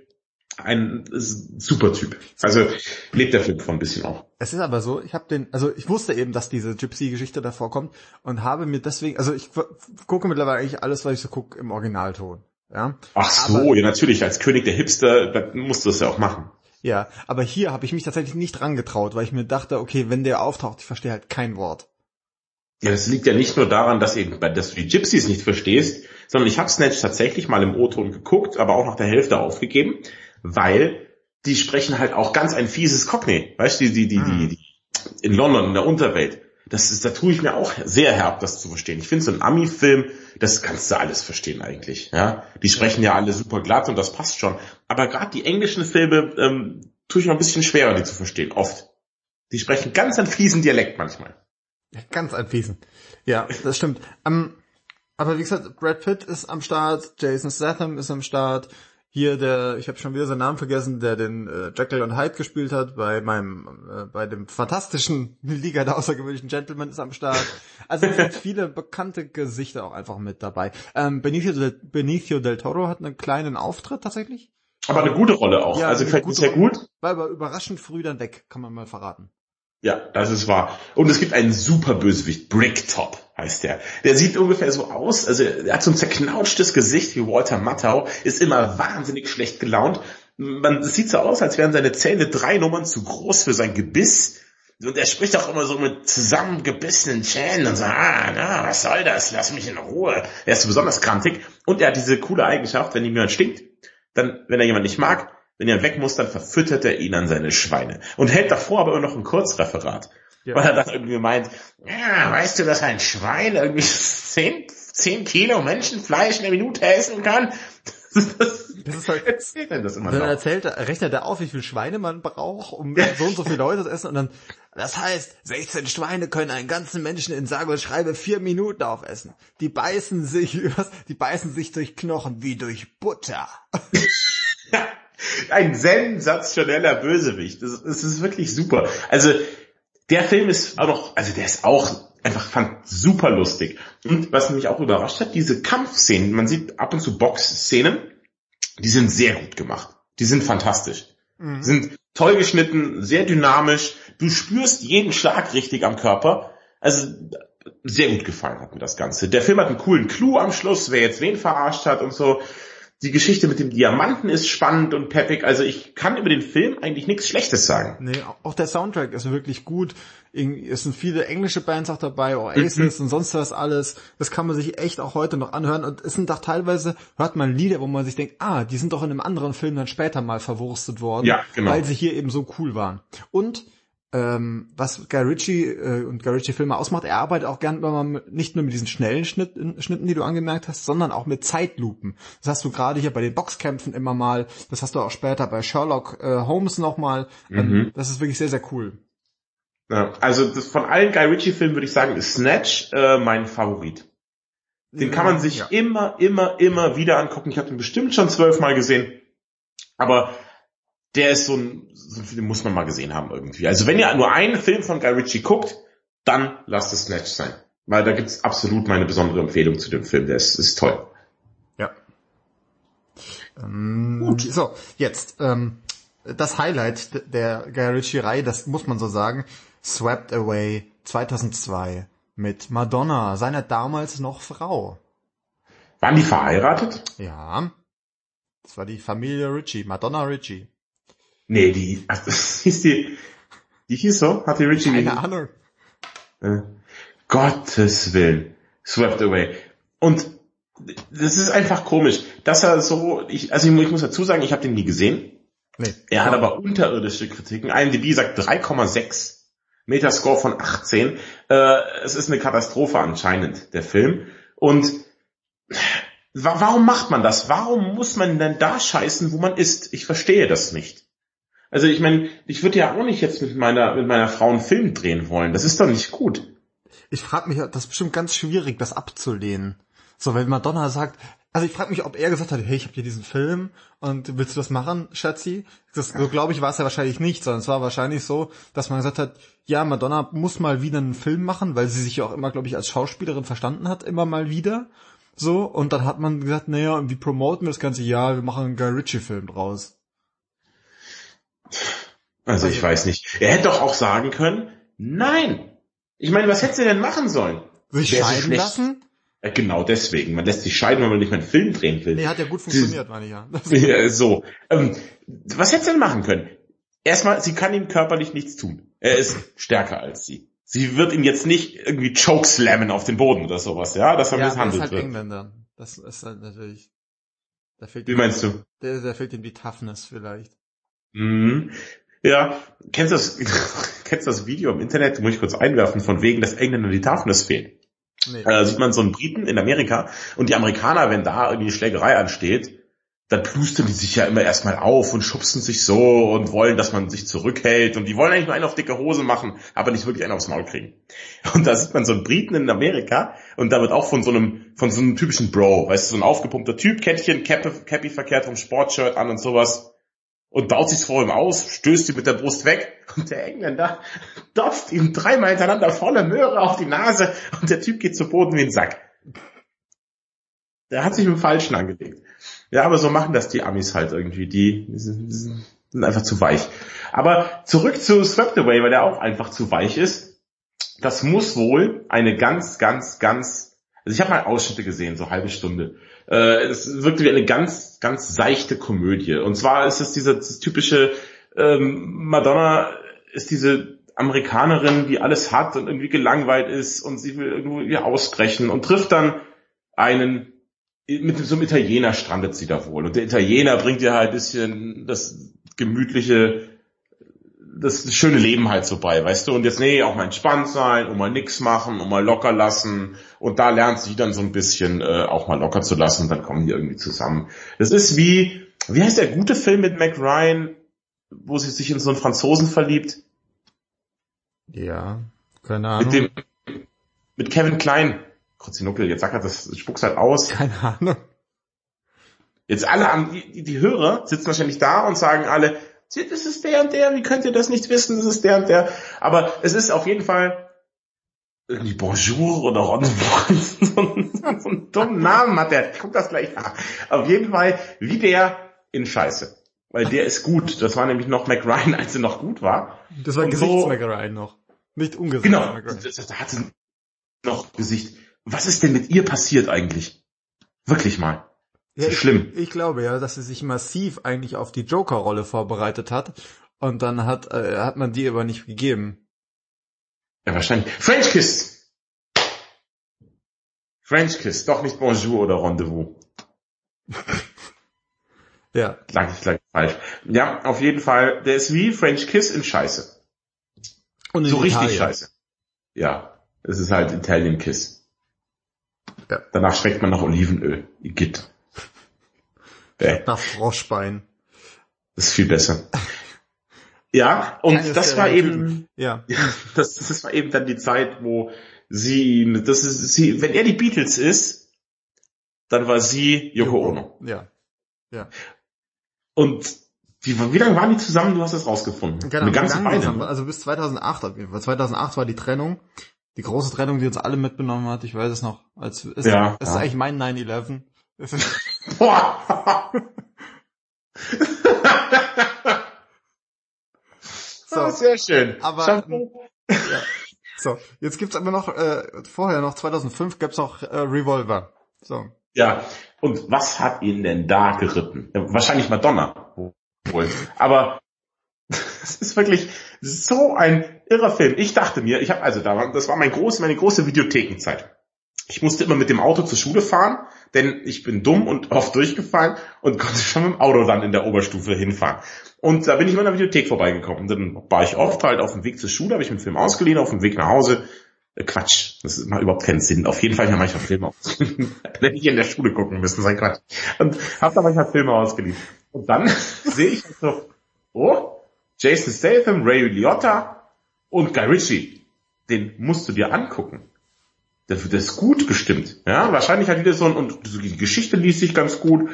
ein super Typ. Also lebt der Film von ein bisschen auch. Es ist aber so, ich habe den, also ich wusste eben, dass diese Gypsy-Geschichte davor kommt und habe mir deswegen, also ich gucke mittlerweile eigentlich alles, was ich so gucke, im Originalton. Ja. Ach so, aber, ja natürlich, als König der Hipster, musst du das ja auch machen. Ja, aber hier habe ich mich tatsächlich nicht dran getraut, weil ich mir dachte, okay, wenn der auftaucht, ich verstehe halt kein Wort. Ja, das liegt ja nicht nur daran, dass eben, dass du die Gypsies nicht verstehst, sondern ich habe Snatch tatsächlich mal im O-Ton geguckt, aber auch nach der Hälfte aufgegeben, weil die sprechen halt auch ganz ein fieses Cockney, weißt du, die, die, die, die, mhm. die in London, in der Unterwelt. Das ist, da tue ich mir auch sehr herb, das zu verstehen. Ich finde so ein Ami-Film, das kannst du alles verstehen eigentlich. Ja, die sprechen ja alle super glatt und das passt schon. Aber gerade die englischen Filme ähm, tue ich mir ein bisschen schwerer, die zu verstehen. Oft. Die sprechen ganz einen fiesen Dialekt manchmal. Ganz einen fiesen. Ja, das stimmt. Um, ähm, aber wie gesagt, Brad Pitt ist am Start, Jason Statham ist am Start, hier der, ich habe schon wieder seinen Namen vergessen, der den äh, Jekyll und Hyde gespielt hat bei meinem, äh, bei dem fantastischen Liga der außergewöhnlichen Gentlemen ist am Start. Also es sind viele bekannte Gesichter auch einfach mit dabei. Ähm, Benicio, del, Benicio del Toro hat einen kleinen Auftritt tatsächlich. Aber eine gute Rolle auch. Ja, also gefällt mir sehr gut. War aber überraschend früh dann weg, kann man mal verraten. Ja, das ist wahr. Und es gibt einen super Bösewicht, Bricktop heißt der. Der sieht ungefähr so aus, also er hat so ein zerknautschtes Gesicht wie Walter Matthau, ist immer wahnsinnig schlecht gelaunt. Man sieht so aus, als wären seine Zähne drei Nummern zu groß für sein Gebiss. Und er spricht auch immer so mit zusammengebissenen Zähnen und so, ah, na, was soll das? Lass mich in Ruhe. Er ist so besonders krantig. Und er hat diese coole Eigenschaft, wenn ihm jemand stinkt, dann, wenn er jemand nicht mag, wenn er weg muss, dann verfüttert er ihn an seine Schweine. Und hält davor aber immer noch ein Kurzreferat. Ja. Weil er dann irgendwie meint, ja, weißt du, dass ein Schwein irgendwie zehn, zehn Kilo Menschenfleisch in der Minute essen kann? Das, das ist halt, erzählt er das immer dann noch. erzählt, rechnet er auf, wie viel Schweine man braucht, um so und so viele Leute zu essen und dann, das heißt, 16 Schweine können einen ganzen Menschen in sage und schreibe vier Minuten aufessen. Die beißen sich, die beißen sich durch Knochen wie durch Butter. Ein sensationeller Bösewicht. Das, das ist wirklich super. Also, der Film ist auch noch, also der ist auch einfach fand super lustig. Und was mich auch überrascht hat, diese Kampfszenen, man sieht ab und zu Boxszenen, die sind sehr gut gemacht. Die sind fantastisch. Mhm. Sind toll geschnitten, sehr dynamisch. Du spürst jeden Schlag richtig am Körper. Also sehr gut gefallen hat mir das Ganze. Der Film hat einen coolen Clou am Schluss, wer jetzt wen verarscht hat und so. Die Geschichte mit dem Diamanten ist spannend und peppig. Also ich kann über den Film eigentlich nichts Schlechtes sagen. Nee, auch der Soundtrack ist wirklich gut. Es sind viele englische Bands auch dabei, Oasis mhm. und sonst was alles. Das kann man sich echt auch heute noch anhören. Und es sind auch teilweise, hört man Lieder, wo man sich denkt, ah, die sind doch in einem anderen Film dann später mal verwurstet worden. Ja, genau. Weil sie hier eben so cool waren. Und ähm, was Guy Ritchie äh, und Guy Ritchie Filme ausmacht, er arbeitet auch gern mal nicht nur mit diesen schnellen Schnitten, Schnitten, die du angemerkt hast, sondern auch mit Zeitlupen. Das hast du gerade hier bei den Boxkämpfen immer mal, das hast du auch später bei Sherlock äh, Holmes nochmal. Ähm, mhm. Das ist wirklich sehr, sehr cool. Ja, also das, von allen Guy Ritchie Filmen würde ich sagen, ist Snatch äh, mein Favorit. Den kann man sich ja. immer, immer, immer wieder angucken. Ich habe den bestimmt schon zwölfmal gesehen. Aber der ist so ein, so ein Film, muss man mal gesehen haben irgendwie. Also wenn ihr nur einen Film von Guy Ritchie guckt, dann lasst es Snatch sein. Weil da gibt's absolut meine besondere Empfehlung zu dem Film. Der ist, ist toll. Ja. Ähm, Gut. So, jetzt, ähm, das Highlight der Guy Ritchie-Reihe, das muss man so sagen, Swept Away 2002 mit Madonna, seiner damals noch Frau. Waren die verheiratet? Ja. Das war die Familie Ritchie, Madonna Ritchie. Nee, die, das hieß die, die hieß so? Hat die Richie Keine Ahnung. Äh, Gottes Willen. Swept away. Und das ist einfach komisch, dass er so, ich, also ich, muss dazu sagen, ich habe den nie gesehen. Nee. Er hat aber unterirdische Kritiken. IMDb sagt 3,6. Metascore von 18. Äh, es ist eine Katastrophe anscheinend, der Film. Und warum macht man das? Warum muss man denn da scheißen, wo man ist? Ich verstehe das nicht. Also ich meine, ich würde ja auch nicht jetzt mit meiner mit meiner Frau einen Film drehen wollen. Das ist doch nicht gut. Ich frage mich, das ist bestimmt ganz schwierig, das abzulehnen. So, wenn Madonna sagt, also ich frage mich, ob er gesagt hat, hey, ich habe hier diesen Film und willst du das machen, Schatzi? Das, so glaube ich war es ja wahrscheinlich nicht, sondern es war wahrscheinlich so, dass man gesagt hat, ja, Madonna muss mal wieder einen Film machen, weil sie sich ja auch immer, glaube ich, als Schauspielerin verstanden hat, immer mal wieder. So, und dann hat man gesagt, naja, wie promoten wir das ganze Jahr? Wir machen einen Guy Ritchie-Film draus. Also ich weiß nicht. Er hätte doch auch sagen können, nein. Ich meine, was hätte er denn machen sollen? Sich Der scheiden nicht, lassen? Ja, genau deswegen. Man lässt sich scheiden, wenn man nicht mehr einen Film drehen will. Nee, hat ja gut funktioniert, meine ich ja. ja so. Ähm, was hätte sie denn machen können? Erstmal, sie kann ihm körperlich nichts tun. Er ist stärker als sie. Sie wird ihn jetzt nicht irgendwie chokeslammen auf den Boden oder sowas, ja, dass er ja, misshandelt das ist halt wird. Engländer. Das ist halt natürlich. Da fehlt Wie meinst du? Da, da fehlt ihm die Toughness vielleicht. Mhm. Ja, kennst du das, kennst du das Video im Internet, muss ich kurz einwerfen, von wegen, dass Engländer die Toughness fehlen? Nee. Da sieht man so einen Briten in Amerika und die Amerikaner, wenn da irgendwie eine Schlägerei ansteht, dann plustern die sich ja immer erstmal auf und schubsen sich so und wollen, dass man sich zurückhält und die wollen eigentlich nur einen auf dicke Hose machen, aber nicht wirklich einen aufs Maul kriegen. Und da sieht man so einen Briten in Amerika und da wird auch von so einem, von so einem typischen Bro, weißt du, so ein aufgepumpter Typ, Kettchen, Cappy verkehrt vom Sportshirt an und sowas und baut sich vor ihm aus, stößt ihn mit der Brust weg und der Engländer dopft ihm dreimal hintereinander volle Möhre auf die Nase und der Typ geht zu Boden wie ein Sack. Der hat sich mit dem Falschen angelegt. Ja, aber so machen das die Amis halt irgendwie. Die, die sind einfach zu weich. Aber zurück zu Swept Away, weil der auch einfach zu weich ist. Das muss wohl eine ganz, ganz, ganz, also ich habe mal Ausschnitte gesehen, so halbe Stunde. Äh, es wirkt wie eine ganz, ganz seichte Komödie. Und zwar ist es diese typische ähm, Madonna ist diese Amerikanerin, die alles hat und irgendwie gelangweilt ist und sie will irgendwie ausbrechen und trifft dann einen mit so einem Italiener strandet sie da wohl. Und der Italiener bringt ihr halt ein bisschen das gemütliche das schöne Leben halt so bei, weißt du? Und jetzt, nee, auch mal entspannt sein und mal nix machen und mal locker lassen. Und da lernt sie dann so ein bisschen äh, auch mal locker zu lassen und dann kommen die irgendwie zusammen. Das ist wie, wie heißt der gute Film mit Mac Ryan, wo sie sich in so einen Franzosen verliebt? Ja, keine Ahnung. Mit dem, mit Kevin Klein. Kruzzinuckel, jetzt sagt er, das spuckt halt aus. Keine Ahnung. Jetzt alle an, die, die Hörer sitzen wahrscheinlich da und sagen alle, das ist der und der, wie könnt ihr das nicht wissen, das ist der und der. Aber es ist auf jeden Fall irgendwie Bonjour oder Ronneborn. so, so einen dummen Namen hat der. Ich guck das gleich nach. Auf jeden Fall wie der in Scheiße. Weil der ist gut. Das war nämlich noch McRyan, als er noch gut war. Das war Gesichts so, McRyan noch. Nicht ungesund. Genau. Das, das, das hat noch Gesicht. Was ist denn mit ihr passiert eigentlich? Wirklich mal. Ja, ich, schlimm. Ich glaube ja, dass sie sich massiv eigentlich auf die Joker-Rolle vorbereitet hat und dann hat, äh, hat man die aber nicht gegeben. Ja, wahrscheinlich. French Kiss! French Kiss, doch nicht Bonjour oder Rendezvous. ja. Lag ich gleich falsch. Ja, auf jeden Fall, der ist wie French Kiss in Scheiße. Und in so Italien. richtig Scheiße. Ja, es ist halt Italian Kiss. Ja. Danach schmeckt man nach Olivenöl. Igitt. Nach Froschbein. Das ist viel besser. Ja, und Eines das war eben, ja. das, das war eben dann die Zeit, wo sie, das ist sie, wenn er die Beatles ist, dann war sie Yoko Ono. Ja. Ja. Und die, wie lange waren die zusammen? Du hast es rausgefunden. Genau, Eine ganze Weile. Also bis 2008 auf jeden Fall. 2008 war die Trennung. Die große Trennung, die uns alle mitbenommen hat. Ich weiß es noch. Als, ist, ja, ist ja. eigentlich mein 9-11. Boah. so, sehr schön. Aber ja. so, jetzt gibt's aber noch äh, vorher noch 2005 gab's noch äh, Revolver. So. Ja. Und was hat ihn denn da geritten? Wahrscheinlich Madonna. Wohl. Aber es ist wirklich so ein irrer Film. Ich dachte mir, ich habe also da, das war mein groß, meine große Videothekenzeit. Ich musste immer mit dem Auto zur Schule fahren, denn ich bin dumm und oft durchgefallen und konnte schon mit dem Auto dann in der Oberstufe hinfahren. Und da bin ich immer in der Videothek vorbeigekommen. Dann war ich oft halt auf dem Weg zur Schule, habe ich mir einen Film ausgeliehen, auf dem Weg nach Hause. Äh, Quatsch, das macht überhaupt keinen Sinn. Auf jeden Fall habe ich manchmal Filme ausgeliehen. Hätte ich in der Schule gucken müssen, sein Quatsch. Und habe da manchmal Filme ausgeliehen. Und dann sehe ich halt so, oh, Jason Statham, Ray Liotta und Guy Ritchie. Den musst du dir angucken das, das ist gut bestimmt. Ja, wahrscheinlich hat wieder so ein, und die Geschichte liest sich ganz gut,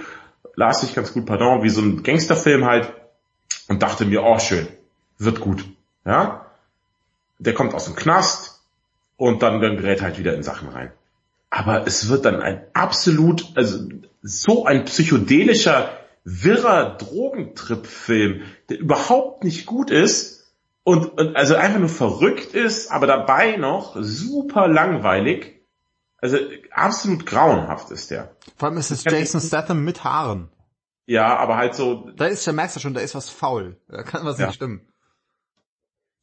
las sich ganz gut, pardon, wie so ein Gangsterfilm halt, und dachte mir, oh schön, wird gut. Ja, der kommt aus dem Knast und dann, dann gerät halt wieder in Sachen rein. Aber es wird dann ein absolut, also so ein psychedelischer, wirrer Drogentrip-Film, der überhaupt nicht gut ist, und, und also einfach nur verrückt ist, aber dabei noch super langweilig. Also absolut grauenhaft ist der. Vor allem ist es Jason Statham mit Haaren. Ja, aber halt so. Da ist, der merkst du schon, da ist was faul. Da kann was ja. nicht stimmen.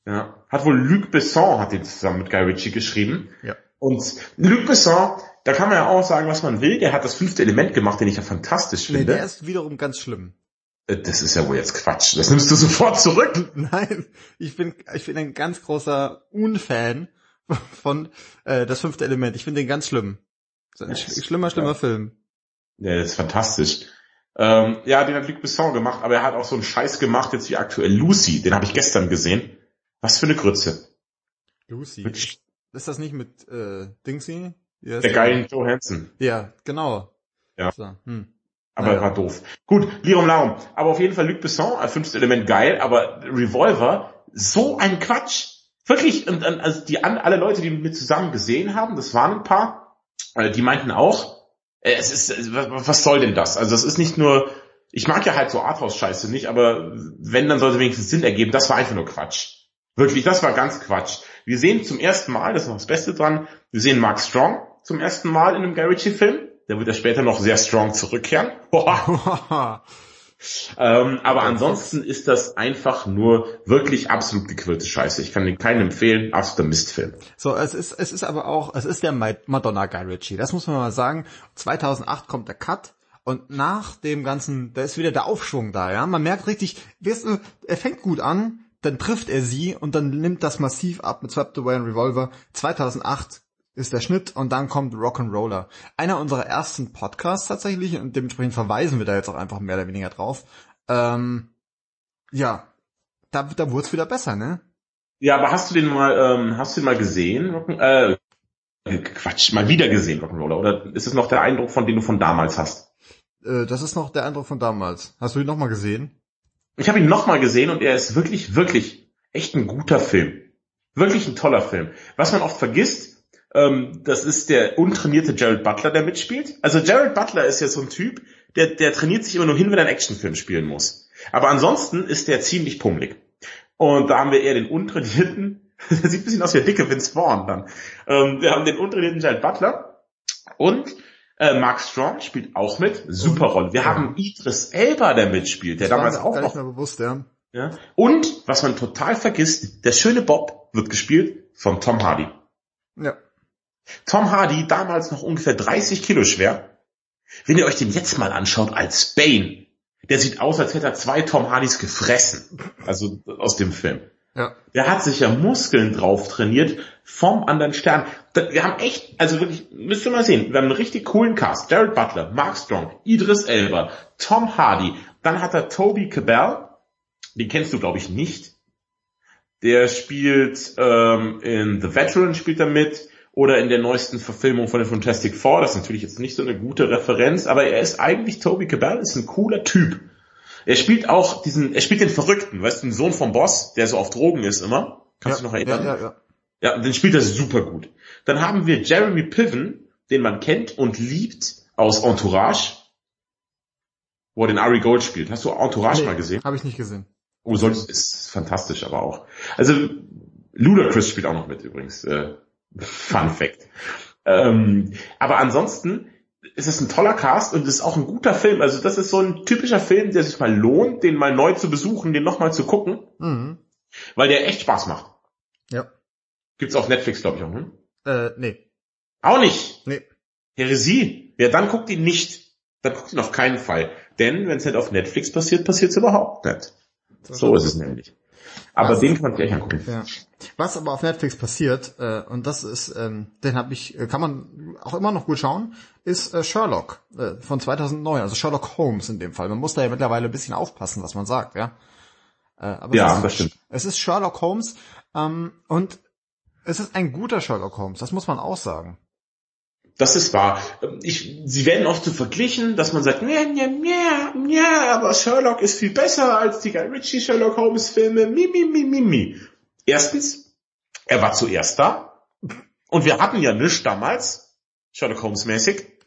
Ja. Hat wohl Luc Besson hat den zusammen mit Guy Ritchie geschrieben. Ja. Und Luc Besson, da kann man ja auch sagen, was man will. Der hat das fünfte Element gemacht, den ich ja fantastisch finde. Nee, der ist wiederum ganz schlimm. Das ist ja wohl jetzt Quatsch. Das nimmst du sofort zurück. Nein, ich bin, ich bin ein ganz großer Unfan von äh, das fünfte Element. Ich finde den ganz schlimm. Das ist ein sch schlimmer, schlimmer ja. Film. Ja, das ist fantastisch. Ähm, ja, den hat Luc Besson gemacht, aber er hat auch so einen Scheiß gemacht, jetzt wie aktuell Lucy. Den habe ich gestern gesehen. Was für eine Grütze. Lucy. Mit, ist das nicht mit äh, Dingsy? Der geilen Joe Hansen. Ja, genau. Ja. So, hm. Aber naja. war doof. Gut, Lirum Larum. Aber auf jeden Fall Luc Besson, fünftes Element geil, aber Revolver, so ein Quatsch. Wirklich, und, also die alle Leute, die mit mir zusammen gesehen haben, das waren ein paar, äh, die meinten auch, äh, es ist, was soll denn das? Also das ist nicht nur, ich mag ja halt so Arthouse-Scheiße nicht, aber wenn, dann sollte wenigstens Sinn ergeben, das war einfach nur Quatsch. Wirklich, das war ganz Quatsch. Wir sehen zum ersten Mal, das ist noch das Beste dran, wir sehen Mark Strong zum ersten Mal in einem Guy Ritchie-Film. Der wird ja später noch sehr strong zurückkehren. ähm, aber ansonsten ist das einfach nur wirklich absolut gequirlte Scheiße. Ich kann den keinen empfehlen. Absoluter Mistfilm. So, es ist, es ist aber auch, es ist der Madonna Guy Ritchie. Das muss man mal sagen. 2008 kommt der Cut. Und nach dem ganzen, da ist wieder der Aufschwung da, ja. Man merkt richtig, weißt du, er fängt gut an, dann trifft er sie und dann nimmt das massiv ab mit Swept Away and Revolver. 2008 ist der Schnitt und dann kommt Rock'n'Roller. Einer unserer ersten Podcasts tatsächlich und dementsprechend verweisen wir da jetzt auch einfach mehr oder weniger drauf. Ähm, ja, da, da wurde es wieder besser, ne? Ja, aber hast du den mal, ähm, hast du den mal gesehen? Äh, Quatsch, mal wieder gesehen, Rock'n'Roller? Oder ist es noch der Eindruck, von dem du von damals hast? Äh, das ist noch der Eindruck von damals. Hast du ihn nochmal gesehen? Ich habe ihn nochmal gesehen und er ist wirklich, wirklich echt ein guter Film. Wirklich ein toller Film. Was man oft vergisst, ähm, das ist der untrainierte Jared Butler, der mitspielt. Also Jared Butler ist ja so ein Typ, der, der trainiert sich immer nur hin, wenn er einen Actionfilm spielen muss. Aber ansonsten ist der ziemlich pummelig. Und da haben wir eher den untrainierten der sieht ein bisschen aus wie der dicke Vince Vaughn dann. Ähm, wir haben den untrainierten Giant Butler und äh, Mark Strong spielt auch mit. Super Rolle. Wir ja. haben Idris Elba, der mitspielt, der das damals auch noch... bewusst, ja. ja. Und, was man total vergisst, der schöne Bob wird gespielt von Tom Hardy. Ja. Tom Hardy, damals noch ungefähr 30 Kilo schwer. Wenn ihr euch den jetzt mal anschaut als Bane, der sieht aus, als hätte er zwei Tom Hardys gefressen. Also aus dem Film. Ja. Der hat sich ja Muskeln drauf trainiert vom anderen Stern. Wir haben echt, also wirklich, müsst ihr mal sehen, wir haben einen richtig coolen Cast. Jared Butler, Mark Strong, Idris Elba, Tom Hardy. Dann hat er Toby Cabell, den kennst du glaube ich nicht. Der spielt ähm, in The Veteran spielt er mit oder in der neuesten Verfilmung von den Fantastic Four. Das ist natürlich jetzt nicht so eine gute Referenz, aber er ist eigentlich Toby Cabell, ist ein cooler Typ. Er spielt auch diesen, er spielt den Verrückten, weißt du, den Sohn vom Boss, der so auf Drogen ist immer. Kannst ja, du noch erinnern? Ja, ja, ja. Ja, den spielt er super gut. Dann haben wir Jeremy Piven, den man kennt und liebt aus Entourage, wo er den Ari Gold spielt. Hast du Entourage nee, mal gesehen? Habe ich nicht gesehen. Oh, sonst ist fantastisch, aber auch. Also Ludacris spielt auch noch mit übrigens. Äh, Fun Fact. Ähm, aber ansonsten ist es ein toller Cast und es ist auch ein guter Film. Also das ist so ein typischer Film, der sich mal lohnt, den mal neu zu besuchen, den nochmal zu gucken. Mhm. Weil der echt Spaß macht. Ja. Gibt's auf Netflix, glaube ich, auch, ne? Äh, nee. Auch nicht? Nee. Heresie. Ja, dann guckt ihn nicht. Dann guckt ihn auf keinen Fall. Denn wenn es nicht auf Netflix passiert, passiert es überhaupt nicht. So ist es nämlich. Aber Was? den kann man gleich angucken. Ja. Was aber auf Netflix passiert, äh, und das ist, ähm, den habe ich, äh, kann man auch immer noch gut schauen, ist äh, Sherlock äh, von 2009, also Sherlock Holmes in dem Fall. Man muss da ja mittlerweile ein bisschen aufpassen, was man sagt, ja. Äh, aber ja, ist, das stimmt. Es ist Sherlock Holmes ähm, und es ist ein guter Sherlock Holmes, das muss man auch sagen. Das ist wahr. Ich, sie werden oft so verglichen, dass man sagt, ja, ja, ja, ja, aber Sherlock ist viel besser als die Guy Ritchie Sherlock Holmes Filme. Mi, mi, mi, mi, mi. Erstens, er war zuerst da. Und wir hatten ja nichts damals, Sherlock Holmes mäßig.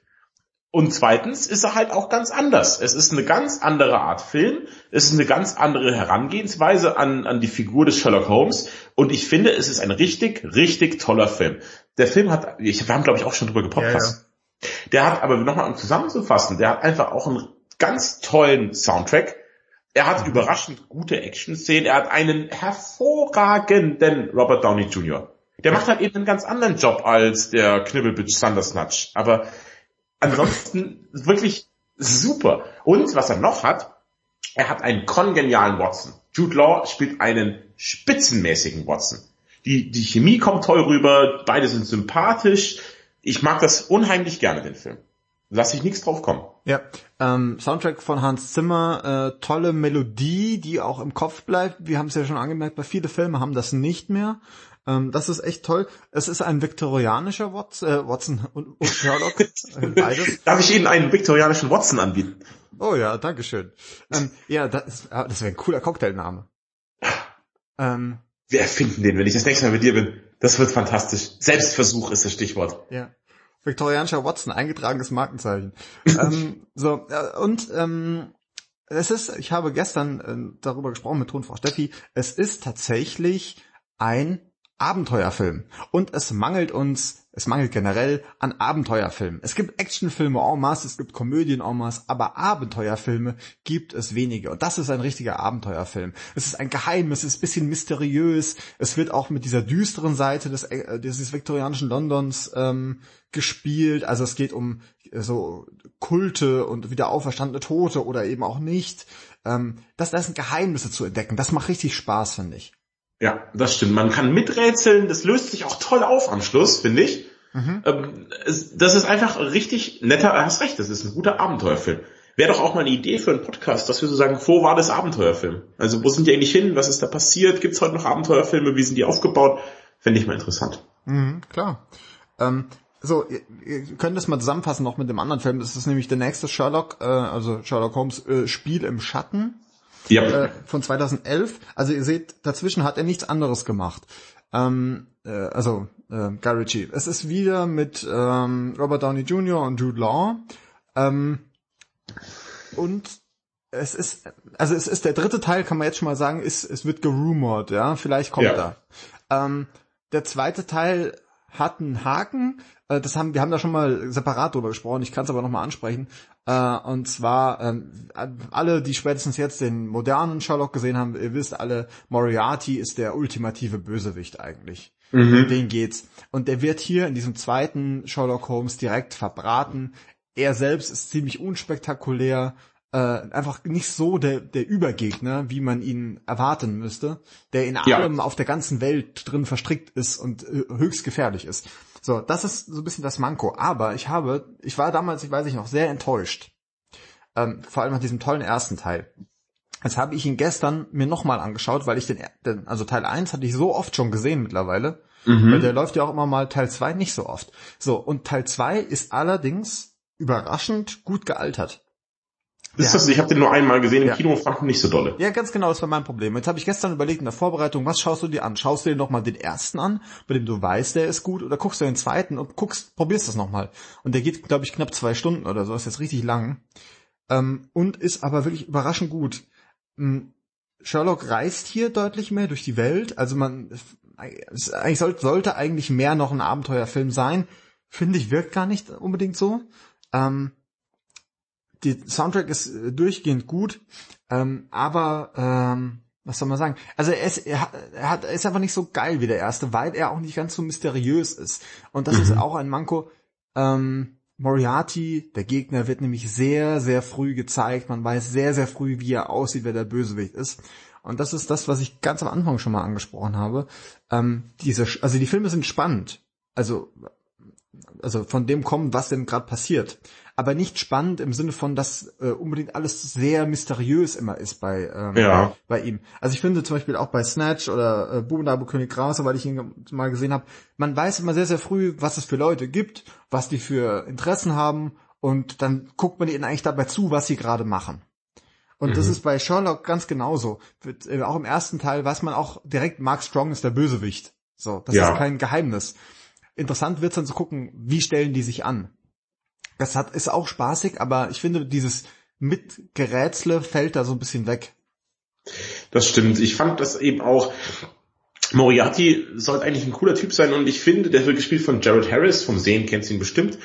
Und zweitens ist er halt auch ganz anders. Es ist eine ganz andere Art Film. Es ist eine ganz andere Herangehensweise an, an die Figur des Sherlock Holmes. Und ich finde, es ist ein richtig, richtig toller Film. Der Film hat, ich, wir haben glaube ich auch schon drüber gepodcast. Ja, ja. Der hat aber nochmal um zusammenzufassen, der hat einfach auch einen ganz tollen Soundtrack. Er hat mhm. überraschend gute Action-Szenen. Er hat einen hervorragenden Robert Downey Jr. Der macht halt eben einen ganz anderen Job als der Knibbelbitch Sandersnatch. Aber ansonsten wirklich super. Und was er noch hat, er hat einen kongenialen Watson. Jude Law spielt einen spitzenmäßigen Watson. Die, die Chemie kommt toll rüber, beide sind sympathisch. Ich mag das unheimlich gerne, den Film. Lass ich nichts drauf kommen. Ja, ähm, Soundtrack von Hans Zimmer, äh, tolle Melodie, die auch im Kopf bleibt. Wir haben es ja schon angemerkt, bei viele Filme haben das nicht mehr. Ähm, das ist echt toll. Es ist ein viktorianischer Watson, äh, Watson und, und Sherlock. Äh, beides. Darf ich Ihnen einen viktorianischen Watson anbieten? Oh ja, danke schön. Ähm, ja, das, das wäre ein cooler Cocktailname. Ähm, Wir erfinden den, wenn ich das nächste Mal mit dir bin. Das wird fantastisch. Selbstversuch ist das Stichwort. Ja. Viktorianischer Watson, eingetragenes Markenzeichen. ähm, so, äh, und ähm, es ist, ich habe gestern äh, darüber gesprochen mit Tonfrau Steffi, es ist tatsächlich ein Abenteuerfilm. Und es mangelt uns, es mangelt generell an Abenteuerfilmen. Es gibt Actionfilme en masse, es gibt Komödien en masse, aber Abenteuerfilme gibt es wenige. Und das ist ein richtiger Abenteuerfilm. Es ist ein Geheimnis, es ist ein bisschen mysteriös. Es wird auch mit dieser düsteren Seite des, äh, dieses viktorianischen Londons ähm, gespielt. Also es geht um äh, so Kulte und wieder auferstandene Tote oder eben auch nicht. Ähm, das, das sind Geheimnisse zu entdecken. Das macht richtig Spaß, finde ich. Ja, das stimmt. Man kann miträtseln, das löst sich auch toll auf am Schluss, finde ich. Mhm. Ähm, das ist einfach richtig netter, hast recht, das ist ein guter Abenteuerfilm. Wäre doch auch mal eine Idee für einen Podcast, dass wir so sagen, wo war das Abenteuerfilm? Also wo sind die eigentlich hin? Was ist da passiert? Gibt es heute noch Abenteuerfilme? Wie sind die aufgebaut? Fände ich mal interessant. Mhm, klar. Ähm, so, ihr, ihr könnt das mal zusammenfassen noch mit dem anderen Film. Das ist nämlich der nächste Sherlock, äh, also Sherlock Holmes äh, Spiel im Schatten ja. äh, von 2011. Also ihr seht, dazwischen hat er nichts anderes gemacht. Ähm, äh, also äh, Guy Ritchie. Es ist wieder mit ähm, Robert Downey Jr. und Jude Law. Ähm, und es ist, also es ist der dritte Teil, kann man jetzt schon mal sagen, ist, es wird gerumort, ja, vielleicht kommt ja. er. Ähm, der zweite Teil hat einen Haken, das haben, wir haben da schon mal separat drüber gesprochen, ich kann es aber nochmal ansprechen. Äh, und zwar, ähm, alle, die spätestens jetzt den modernen Sherlock gesehen haben, ihr wisst alle, Moriarty ist der ultimative Bösewicht eigentlich. Mhm. Um den geht's. Und der wird hier in diesem zweiten Sherlock Holmes direkt verbraten. Er selbst ist ziemlich unspektakulär, äh, einfach nicht so der, der Übergegner, wie man ihn erwarten müsste, der in ja. allem auf der ganzen Welt drin verstrickt ist und äh, höchst gefährlich ist. So, das ist so ein bisschen das Manko. Aber ich habe, ich war damals, ich weiß nicht noch, sehr enttäuscht. Ähm, vor allem nach diesem tollen ersten Teil. Jetzt habe ich ihn gestern mir nochmal angeschaut, weil ich den, den, also Teil 1 hatte ich so oft schon gesehen mittlerweile. Mhm. Weil der läuft ja auch immer mal Teil 2 nicht so oft. So, und Teil 2 ist allerdings überraschend gut gealtert. Ist ja. das, ich habe den nur einmal gesehen im ja. Kino und fand ihn nicht so dolle. Ja, ganz genau, das war mein Problem. Jetzt habe ich gestern überlegt in der Vorbereitung, was schaust du dir an? Schaust du dir nochmal den ersten an, bei dem du weißt, der ist gut, oder guckst du den zweiten und guckst, probierst das nochmal. Und der geht, glaube ich, knapp zwei Stunden oder so, ist jetzt richtig lang. Ähm, und ist aber wirklich überraschend gut. Ähm, Sherlock reist hier deutlich mehr durch die Welt, also man, eigentlich sollte, sollte eigentlich mehr noch ein Abenteuerfilm sein. Finde ich, wirkt gar nicht unbedingt so. Ähm, die Soundtrack ist äh, durchgehend gut, ähm, aber ähm, was soll man sagen? Also er ist, er, hat, er, hat, er ist einfach nicht so geil wie der erste, weil er auch nicht ganz so mysteriös ist. Und das mhm. ist auch ein Manko. Ähm, Moriarty, der Gegner, wird nämlich sehr, sehr früh gezeigt. Man weiß sehr, sehr früh, wie er aussieht, wer der Bösewicht ist. Und das ist das, was ich ganz am Anfang schon mal angesprochen habe. Ähm, diese, also die Filme sind spannend. Also, also von dem kommen, was denn gerade passiert aber nicht spannend im Sinne von, dass äh, unbedingt alles sehr mysteriös immer ist bei ähm, ja. bei ihm. Also ich finde zum Beispiel auch bei Snatch oder äh, Bubendabu König Grau, soweit ich ihn mal gesehen habe, man weiß immer sehr, sehr früh, was es für Leute gibt, was die für Interessen haben und dann guckt man ihnen eigentlich dabei zu, was sie gerade machen. Und mhm. das ist bei Sherlock ganz genauso. Äh, auch im ersten Teil weiß man auch direkt, Mark Strong ist der Bösewicht. So, das ja. ist kein Geheimnis. Interessant wird's dann zu gucken, wie stellen die sich an. Das hat, ist auch spaßig, aber ich finde, dieses Mitgerätsle fällt da so ein bisschen weg. Das stimmt. Ich fand das eben auch, Moriarty sollte eigentlich ein cooler Typ sein und ich finde, der wird gespielt von Jared Harris, vom Sehen kennst du ihn bestimmt,